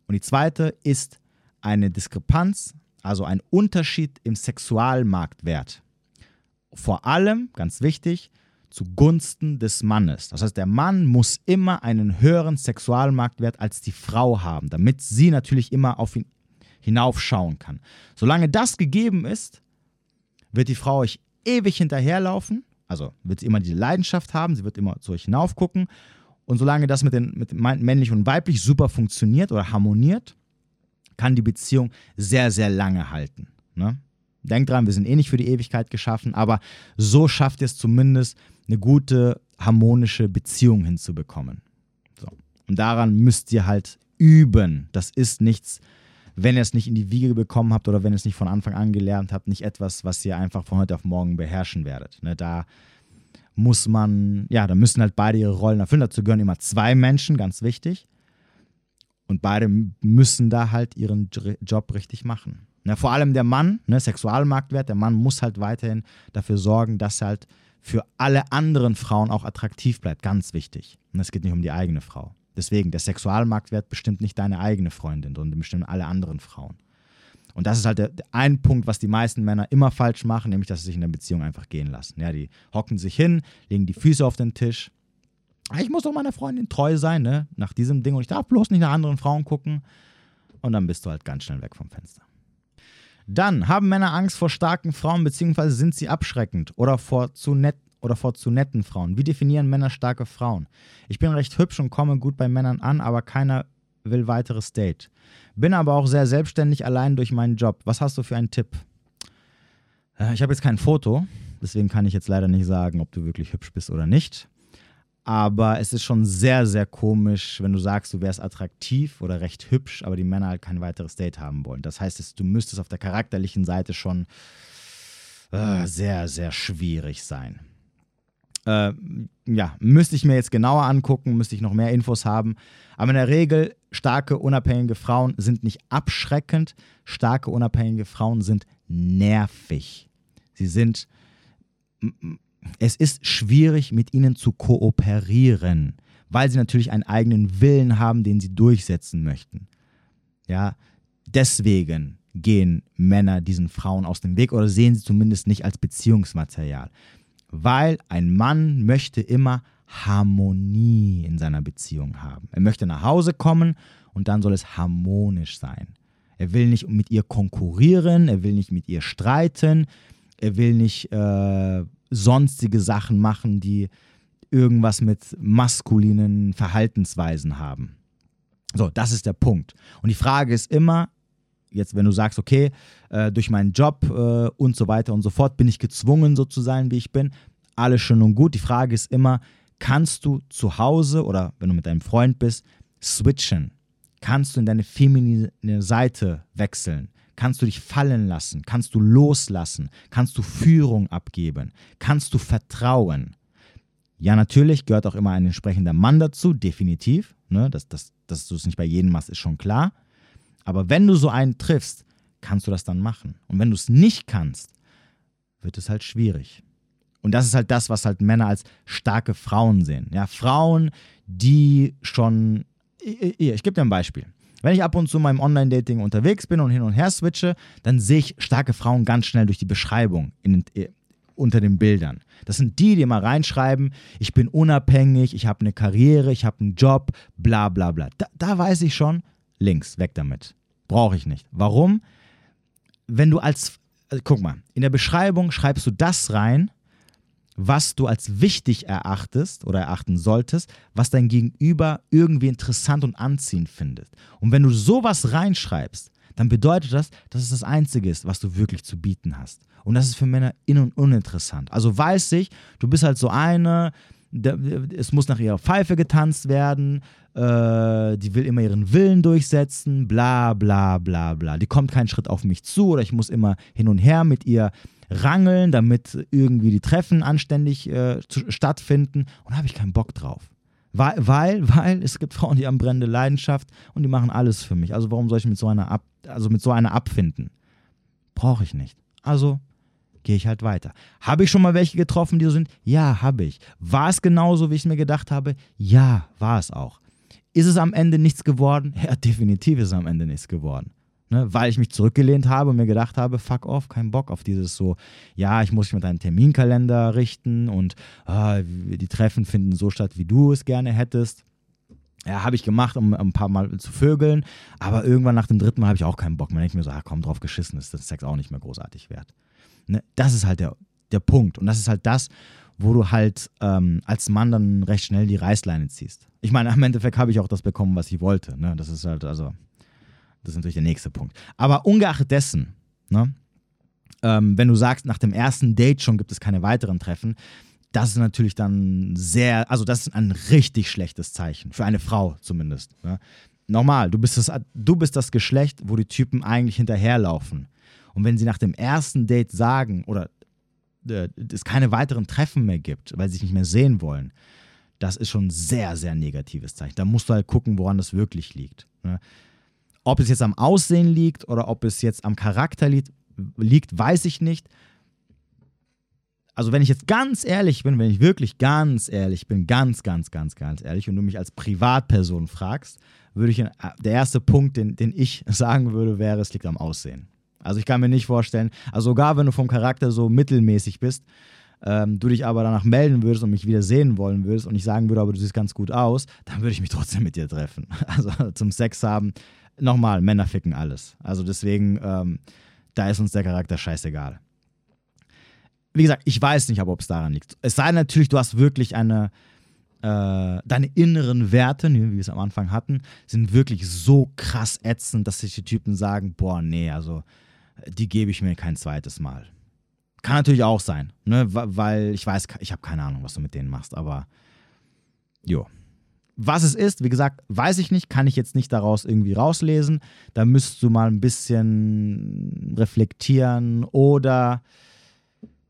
Und die zweite ist eine Diskrepanz, also ein Unterschied im Sexualmarktwert vor allem, ganz wichtig, zugunsten des Mannes. Das heißt, der Mann muss immer einen höheren Sexualmarktwert als die Frau haben, damit sie natürlich immer auf ihn hinaufschauen kann. Solange das gegeben ist, wird die Frau euch ewig hinterherlaufen, also wird sie immer diese Leidenschaft haben, sie wird immer zu euch hinaufgucken. Und solange das mit, den, mit männlich und weiblich super funktioniert oder harmoniert, kann die Beziehung sehr, sehr lange halten. Ne? Denkt dran, wir sind eh nicht für die Ewigkeit geschaffen, aber so schafft ihr es zumindest, eine gute, harmonische Beziehung hinzubekommen. So. Und daran müsst ihr halt üben. Das ist nichts, wenn ihr es nicht in die Wiege bekommen habt oder wenn ihr es nicht von Anfang an gelernt habt, nicht etwas, was ihr einfach von heute auf morgen beherrschen werdet. Ne, da muss man, ja, da müssen halt beide ihre Rollen erfüllen. Dazu gehören immer zwei Menschen, ganz wichtig. Und beide müssen da halt ihren Job richtig machen. Ne, vor allem der Mann, ne, Sexualmarktwert, der Mann muss halt weiterhin dafür sorgen, dass er halt für alle anderen Frauen auch attraktiv bleibt. Ganz wichtig. Und es geht nicht um die eigene Frau. Deswegen, der Sexualmarktwert bestimmt nicht deine eigene Freundin, sondern bestimmt alle anderen Frauen. Und das ist halt der, der ein Punkt, was die meisten Männer immer falsch machen, nämlich, dass sie sich in der Beziehung einfach gehen lassen. Ja, die hocken sich hin, legen die Füße auf den Tisch. Ah, ich muss doch meiner Freundin treu sein, ne? Nach diesem Ding. Und ich darf bloß nicht nach anderen Frauen gucken. Und dann bist du halt ganz schnell weg vom Fenster. Dann haben Männer Angst vor starken Frauen, beziehungsweise sind sie abschreckend oder vor zu nett oder vor zu netten Frauen. Wie definieren Männer starke Frauen? Ich bin recht hübsch und komme gut bei Männern an, aber keiner will weiteres Date. Bin aber auch sehr selbstständig allein durch meinen Job. Was hast du für einen Tipp? Äh, ich habe jetzt kein Foto, deswegen kann ich jetzt leider nicht sagen, ob du wirklich hübsch bist oder nicht. Aber es ist schon sehr, sehr komisch, wenn du sagst, du wärst attraktiv oder recht hübsch, aber die Männer halt kein weiteres Date haben wollen. Das heißt, du müsstest auf der charakterlichen Seite schon äh, sehr, sehr schwierig sein. Äh, ja, müsste ich mir jetzt genauer angucken, müsste ich noch mehr Infos haben. Aber in der Regel, starke, unabhängige Frauen sind nicht abschreckend. Starke, unabhängige Frauen sind nervig. Sie sind. Es ist schwierig, mit ihnen zu kooperieren, weil sie natürlich einen eigenen Willen haben, den sie durchsetzen möchten. Ja, deswegen gehen Männer diesen Frauen aus dem Weg oder sehen sie zumindest nicht als Beziehungsmaterial. Weil ein Mann möchte immer Harmonie in seiner Beziehung haben. Er möchte nach Hause kommen und dann soll es harmonisch sein. Er will nicht mit ihr konkurrieren, er will nicht mit ihr streiten, er will nicht äh, sonstige Sachen machen, die irgendwas mit maskulinen Verhaltensweisen haben. So, das ist der Punkt. Und die Frage ist immer, jetzt, wenn du sagst, okay, äh, durch meinen Job äh, und so weiter und so fort bin ich gezwungen, so zu sein, wie ich bin, alles schön und gut. Die Frage ist immer, kannst du zu Hause oder wenn du mit deinem Freund bist, switchen? Kannst du in deine feminine Seite wechseln? Kannst du dich fallen lassen? Kannst du loslassen? Kannst du Führung abgeben? Kannst du vertrauen? Ja, natürlich gehört auch immer ein entsprechender Mann dazu, definitiv. Ne? Dass, dass, dass du es nicht bei jedem machst, ist schon klar. Aber wenn du so einen triffst, kannst du das dann machen. Und wenn du es nicht kannst, wird es halt schwierig. Und das ist halt das, was halt Männer als starke Frauen sehen. Ja, Frauen, die schon. Ich, gebe dir ein Beispiel. Wenn ich ab und zu in meinem Online-Dating unterwegs bin und hin und her switche, dann sehe ich starke Frauen ganz schnell durch die Beschreibung in, unter den Bildern. Das sind die, die immer reinschreiben, ich bin unabhängig, ich habe eine Karriere, ich habe einen Job, bla bla bla. Da, da weiß ich schon, links, weg damit. Brauche ich nicht. Warum? Wenn du als, also guck mal, in der Beschreibung schreibst du das rein, was du als wichtig erachtest oder erachten solltest, was dein Gegenüber irgendwie interessant und anziehend findet. Und wenn du sowas reinschreibst, dann bedeutet das, dass es das Einzige ist, was du wirklich zu bieten hast. Und das ist für Männer in- und uninteressant. Also weiß ich, du bist halt so eine, es muss nach ihrer Pfeife getanzt werden, äh, die will immer ihren Willen durchsetzen, bla bla bla bla. Die kommt keinen Schritt auf mich zu oder ich muss immer hin und her mit ihr rangeln, damit irgendwie die Treffen anständig äh, zu, stattfinden. Und da habe ich keinen Bock drauf. Weil, weil, weil es gibt Frauen, die haben brennende Leidenschaft und die machen alles für mich. Also warum soll ich mit so einer, ab, also mit so einer abfinden? Brauche ich nicht. Also gehe ich halt weiter. Habe ich schon mal welche getroffen, die so sind? Ja, habe ich. War es genauso, wie ich es mir gedacht habe? Ja, war es auch. Ist es am Ende nichts geworden? Ja, definitiv ist es am Ende nichts geworden. Ne, weil ich mich zurückgelehnt habe und mir gedacht habe, fuck off, kein Bock auf dieses so, ja, ich muss mich mit einem Terminkalender richten und ah, die Treffen finden so statt, wie du es gerne hättest. Ja, habe ich gemacht, um ein paar Mal zu vögeln, aber irgendwann nach dem dritten Mal habe ich auch keinen Bock mehr. Ich mir so, ah, komm, drauf geschissen, ist das Sex auch nicht mehr großartig wert. Ne? Das ist halt der, der Punkt und das ist halt das, wo du halt ähm, als Mann dann recht schnell die Reißleine ziehst. Ich meine, im Endeffekt habe ich auch das bekommen, was ich wollte. Ne? Das ist halt, also, das ist natürlich der nächste Punkt. Aber ungeachtet dessen, ne, ähm, wenn du sagst, nach dem ersten Date schon gibt es keine weiteren Treffen, das ist natürlich dann sehr, also das ist ein richtig schlechtes Zeichen, für eine Frau zumindest. Ne? Normal, du bist, das, du bist das Geschlecht, wo die Typen eigentlich hinterherlaufen. Und wenn sie nach dem ersten Date sagen oder äh, es keine weiteren Treffen mehr gibt, weil sie sich nicht mehr sehen wollen, das ist schon ein sehr, sehr negatives Zeichen. Da musst du halt gucken, woran das wirklich liegt. Ne? Ob es jetzt am Aussehen liegt oder ob es jetzt am Charakter liegt, liegt, weiß ich nicht. Also wenn ich jetzt ganz ehrlich bin, wenn ich wirklich ganz ehrlich bin, ganz, ganz, ganz, ganz ehrlich und du mich als Privatperson fragst, würde ich, der erste Punkt, den, den ich sagen würde, wäre, es liegt am Aussehen. Also ich kann mir nicht vorstellen, also sogar wenn du vom Charakter so mittelmäßig bist, ähm, du dich aber danach melden würdest und mich wieder sehen wollen würdest und ich sagen würde, aber du siehst ganz gut aus, dann würde ich mich trotzdem mit dir treffen. Also zum Sex haben nochmal, Männer ficken alles. Also deswegen, ähm, da ist uns der Charakter scheißegal. Wie gesagt, ich weiß nicht, ob es daran liegt. Es sei natürlich, du hast wirklich eine, äh, deine inneren Werte, wie wir es am Anfang hatten, sind wirklich so krass ätzend, dass sich die Typen sagen, boah, nee, also die gebe ich mir kein zweites Mal. Kann natürlich auch sein, ne? weil ich weiß, ich habe keine Ahnung, was du mit denen machst, aber jo. Was es ist, wie gesagt, weiß ich nicht, kann ich jetzt nicht daraus irgendwie rauslesen. Da müsstest du mal ein bisschen reflektieren oder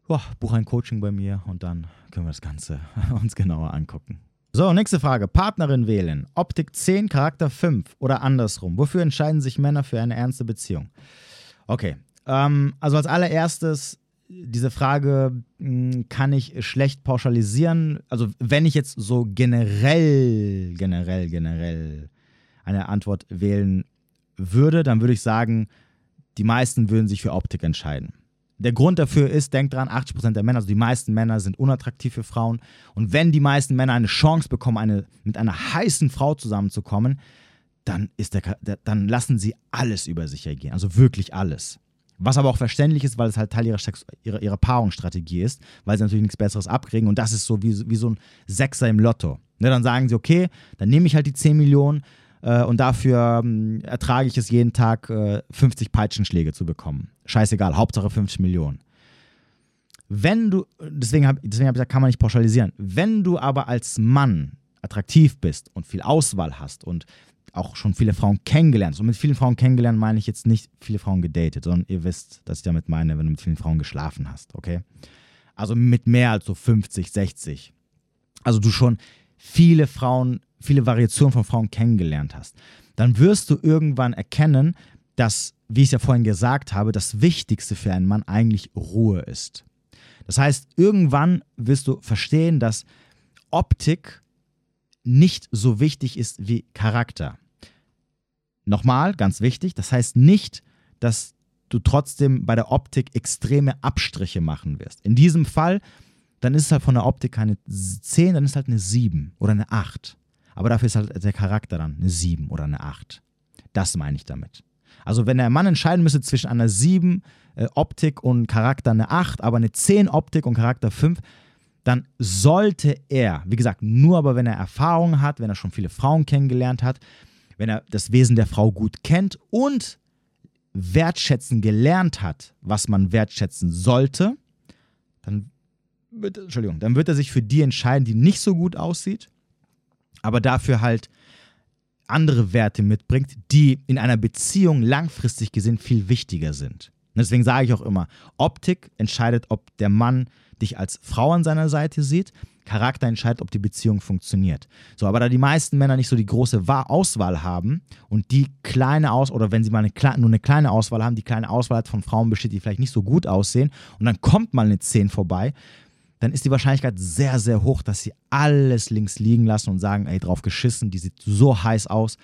boah, buch ein Coaching bei mir und dann können wir das Ganze uns genauer angucken. So, nächste Frage. Partnerin wählen. Optik 10, Charakter 5 oder andersrum. Wofür entscheiden sich Männer für eine ernste Beziehung? Okay, ähm, also als allererstes, diese Frage hm, kann ich schlecht pauschalisieren. Also wenn ich jetzt so generell, generell, generell eine Antwort wählen würde, dann würde ich sagen, die meisten würden sich für Optik entscheiden. Der Grund dafür ist, denkt dran, 80% der Männer, also die meisten Männer sind unattraktiv für Frauen. Und wenn die meisten Männer eine Chance bekommen, eine, mit einer heißen Frau zusammenzukommen, dann, ist der, dann lassen sie alles über sich ergehen. Also wirklich alles. Was aber auch verständlich ist, weil es halt Teil ihrer, ihrer, ihrer Paarungsstrategie ist, weil sie natürlich nichts Besseres abkriegen. Und das ist so wie, wie so ein Sechser im Lotto. Ne, dann sagen sie, okay, dann nehme ich halt die 10 Millionen äh, und dafür äh, ertrage ich es jeden Tag, äh, 50 Peitschenschläge zu bekommen. Scheißegal, Hauptsache 50 Millionen. Wenn du, deswegen habe deswegen hab ich gesagt, kann man nicht pauschalisieren. Wenn du aber als Mann attraktiv bist und viel Auswahl hast und auch schon viele Frauen kennengelernt. Und mit vielen Frauen kennengelernt meine ich jetzt nicht viele Frauen gedatet, sondern ihr wisst, dass ich damit meine, wenn du mit vielen Frauen geschlafen hast, okay? Also mit mehr als so 50, 60. Also du schon viele Frauen, viele Variationen von Frauen kennengelernt hast. Dann wirst du irgendwann erkennen, dass, wie ich es ja vorhin gesagt habe, das Wichtigste für einen Mann eigentlich Ruhe ist. Das heißt, irgendwann wirst du verstehen, dass Optik nicht so wichtig ist wie Charakter. Nochmal, ganz wichtig, das heißt nicht, dass du trotzdem bei der Optik extreme Abstriche machen wirst. In diesem Fall, dann ist es halt von der Optik keine 10, dann ist es halt eine 7 oder eine 8. Aber dafür ist halt der Charakter dann eine 7 oder eine 8. Das meine ich damit. Also wenn der Mann entscheiden müsste zwischen einer 7 äh, Optik und Charakter eine 8, aber eine 10 Optik und Charakter 5, dann sollte er, wie gesagt, nur aber wenn er Erfahrung hat, wenn er schon viele Frauen kennengelernt hat, wenn er das Wesen der Frau gut kennt und wertschätzen gelernt hat, was man wertschätzen sollte, dann wird, Entschuldigung, dann wird er sich für die entscheiden, die nicht so gut aussieht, aber dafür halt andere Werte mitbringt, die in einer Beziehung langfristig gesehen viel wichtiger sind. Und deswegen sage ich auch immer, Optik entscheidet, ob der Mann dich als Frau an seiner Seite sieht. Charakter entscheidet, ob die Beziehung funktioniert. So, aber da die meisten Männer nicht so die große Auswahl haben und die kleine Aus oder wenn sie mal eine, nur eine kleine Auswahl haben, die kleine Auswahl von Frauen besteht, die vielleicht nicht so gut aussehen und dann kommt mal eine 10 vorbei, dann ist die Wahrscheinlichkeit sehr, sehr hoch, dass sie alles links liegen lassen und sagen, ey, drauf geschissen, die sieht so heiß aus,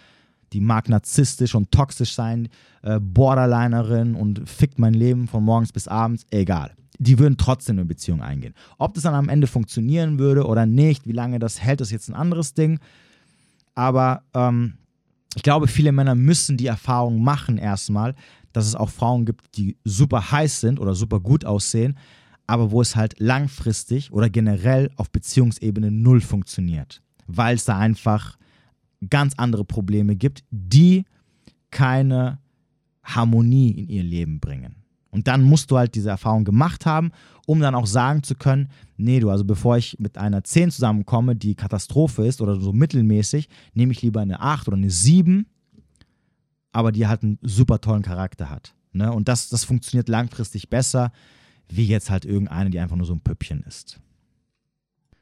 die mag narzisstisch und toxisch sein, äh, Borderlinerin und fickt mein Leben von morgens bis abends, egal die würden trotzdem eine Beziehung eingehen. Ob das dann am Ende funktionieren würde oder nicht, wie lange das hält, ist jetzt ein anderes Ding. Aber ähm, ich glaube, viele Männer müssen die Erfahrung machen erstmal, dass es auch Frauen gibt, die super heiß sind oder super gut aussehen, aber wo es halt langfristig oder generell auf Beziehungsebene null funktioniert, weil es da einfach ganz andere Probleme gibt, die keine Harmonie in ihr Leben bringen. Und dann musst du halt diese Erfahrung gemacht haben, um dann auch sagen zu können, nee, du, also bevor ich mit einer 10 zusammenkomme, die Katastrophe ist oder so mittelmäßig, nehme ich lieber eine 8 oder eine 7, aber die halt einen super tollen Charakter hat. Ne? Und das, das funktioniert langfristig besser, wie jetzt halt irgendeine, die einfach nur so ein Püppchen ist.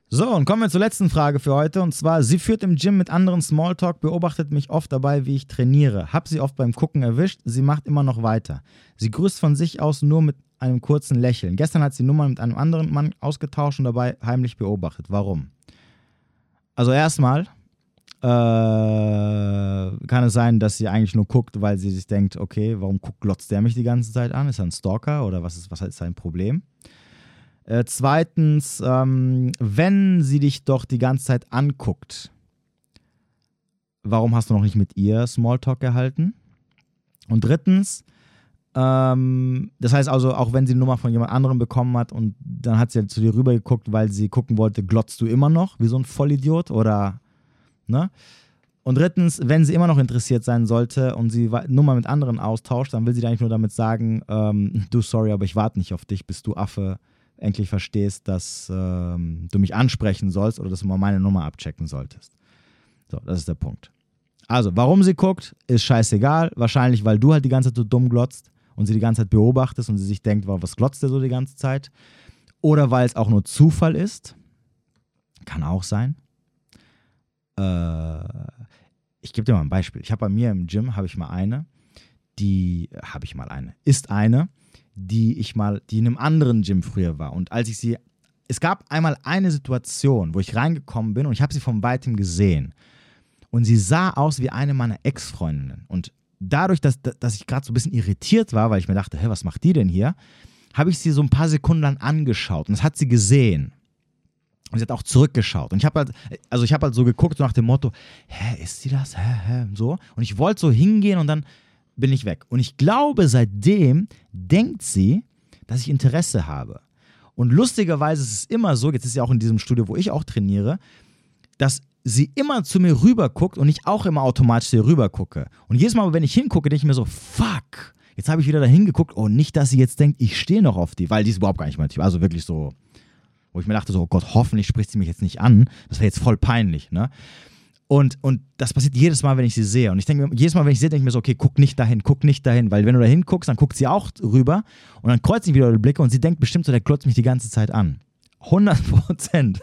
So, und kommen wir zur letzten Frage für heute. Und zwar, sie führt im Gym mit anderen Smalltalk, beobachtet mich oft dabei, wie ich trainiere. Hab sie oft beim Gucken erwischt, sie macht immer noch weiter. Sie grüßt von sich aus nur mit einem kurzen Lächeln. Gestern hat sie Nummern mit einem anderen Mann ausgetauscht und dabei heimlich beobachtet. Warum? Also erstmal äh, kann es sein, dass sie eigentlich nur guckt, weil sie sich denkt, okay, warum guckt, glotzt der mich die ganze Zeit an? Ist er ein Stalker oder was ist, was ist sein Problem? Äh, zweitens, ähm, wenn sie dich doch die ganze Zeit anguckt, warum hast du noch nicht mit ihr Smalltalk gehalten? Und drittens, ähm, das heißt also, auch wenn sie die Nummer von jemand anderem bekommen hat und dann hat sie halt zu dir rübergeguckt, weil sie gucken wollte, glotzt du immer noch wie so ein Vollidiot oder, ne? Und drittens, wenn sie immer noch interessiert sein sollte und sie Nummer mit anderen austauscht, dann will sie eigentlich nur damit sagen, ähm, du sorry, aber ich warte nicht auf dich, bis du Affe endlich verstehst, dass ähm, du mich ansprechen sollst oder dass du mal meine Nummer abchecken solltest. So, das ist der Punkt. Also, warum sie guckt, ist scheißegal. Wahrscheinlich, weil du halt die ganze Zeit so dumm glotzt und sie die ganze Zeit beobachtest und sie sich denkt, was glotzt der so die ganze Zeit? oder weil es auch nur Zufall ist. Kann auch sein. Äh, ich gebe dir mal ein Beispiel. Ich habe bei mir im Gym, habe ich mal eine, die, habe ich mal eine, ist eine, die ich mal, die in einem anderen Gym früher war. Und als ich sie, es gab einmal eine Situation, wo ich reingekommen bin und ich habe sie von weitem gesehen. Und sie sah aus wie eine meiner Ex-Freundinnen. Und dadurch, dass, dass ich gerade so ein bisschen irritiert war, weil ich mir dachte, hä, was macht die denn hier, habe ich sie so ein paar Sekunden lang angeschaut. Und das hat sie gesehen. Und sie hat auch zurückgeschaut. Und ich habe halt, also ich habe halt so geguckt nach dem Motto, hä, ist sie das? Hä, hä? So. Und ich wollte so hingehen und dann bin ich weg. Und ich glaube, seitdem denkt sie, dass ich Interesse habe. Und lustigerweise ist es immer so, jetzt ist sie auch in diesem Studio, wo ich auch trainiere, dass sie immer zu mir rüber guckt und ich auch immer automatisch zu ihr rüber gucke. Und jedes Mal, wenn ich hingucke, denke ich mir so, fuck, jetzt habe ich wieder da hingeguckt. Oh, nicht, dass sie jetzt denkt, ich stehe noch auf die, weil die ist überhaupt gar nicht mein Typ. Also wirklich so, wo ich mir dachte so, oh Gott, hoffentlich spricht sie mich jetzt nicht an. Das wäre jetzt voll peinlich, ne? Und, und das passiert jedes Mal, wenn ich sie sehe. Und ich denke mir, jedes Mal, wenn ich sie sehe, denke ich mir so, okay, guck nicht dahin, guck nicht dahin. Weil wenn du da hinguckst, dann guckt sie auch rüber und dann kreuzt sie wieder die Blicke und sie denkt bestimmt so, der klotzt mich die ganze Zeit an. 100 Prozent.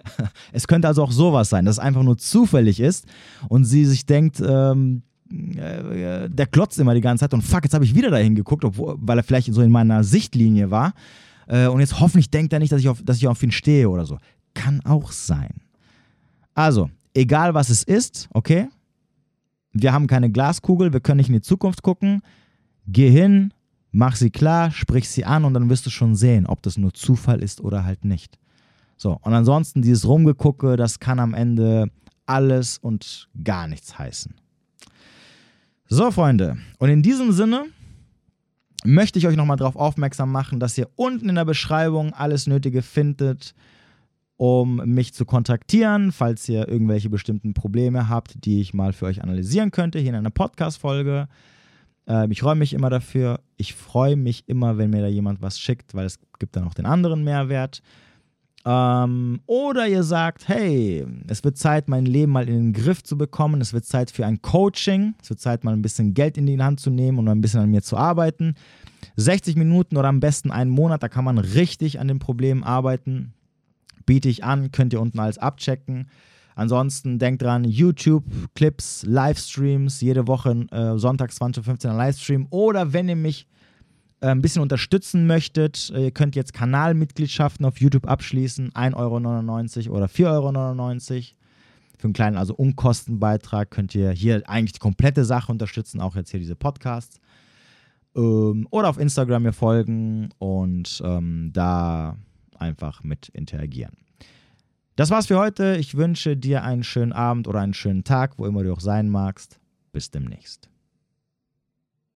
Es könnte also auch sowas sein, dass es einfach nur zufällig ist und sie sich denkt, ähm, äh, der klotzt immer die ganze Zeit und fuck, jetzt habe ich wieder dahin geguckt, obwohl, weil er vielleicht so in meiner Sichtlinie war. Äh, und jetzt hoffentlich denkt er nicht, dass ich, auf, dass ich auf ihn stehe oder so. Kann auch sein. Also, egal was es ist, okay? Wir haben keine Glaskugel, wir können nicht in die Zukunft gucken. Geh hin, mach sie klar, sprich sie an und dann wirst du schon sehen, ob das nur Zufall ist oder halt nicht. So, und ansonsten dieses Rumgegucke, das kann am Ende alles und gar nichts heißen. So, Freunde, und in diesem Sinne möchte ich euch nochmal darauf aufmerksam machen, dass ihr unten in der Beschreibung alles Nötige findet, um mich zu kontaktieren, falls ihr irgendwelche bestimmten Probleme habt, die ich mal für euch analysieren könnte, hier in einer Podcast-Folge. Ähm, ich freue mich immer dafür. Ich freue mich immer, wenn mir da jemand was schickt, weil es gibt dann auch den anderen Mehrwert. Ähm, oder ihr sagt, hey, es wird Zeit, mein Leben mal in den Griff zu bekommen. Es wird Zeit für ein Coaching. Es wird Zeit, mal ein bisschen Geld in die Hand zu nehmen und mal ein bisschen an mir zu arbeiten. 60 Minuten oder am besten einen Monat, da kann man richtig an dem Problem arbeiten biete ich an, könnt ihr unten alles abchecken. Ansonsten denkt dran, YouTube-Clips, Livestreams, jede Woche äh, sonntags 20.15 Uhr Livestream. Oder wenn ihr mich äh, ein bisschen unterstützen möchtet, äh, ihr könnt jetzt Kanalmitgliedschaften auf YouTube abschließen, 1,99 Euro oder 4,99 Euro. Für einen kleinen, also Unkostenbeitrag könnt ihr hier eigentlich die komplette Sache unterstützen, auch jetzt hier diese Podcasts. Ähm, oder auf Instagram mir folgen und ähm, da einfach mit interagieren. Das war's für heute. Ich wünsche dir einen schönen Abend oder einen schönen Tag, wo immer du auch sein magst. Bis demnächst.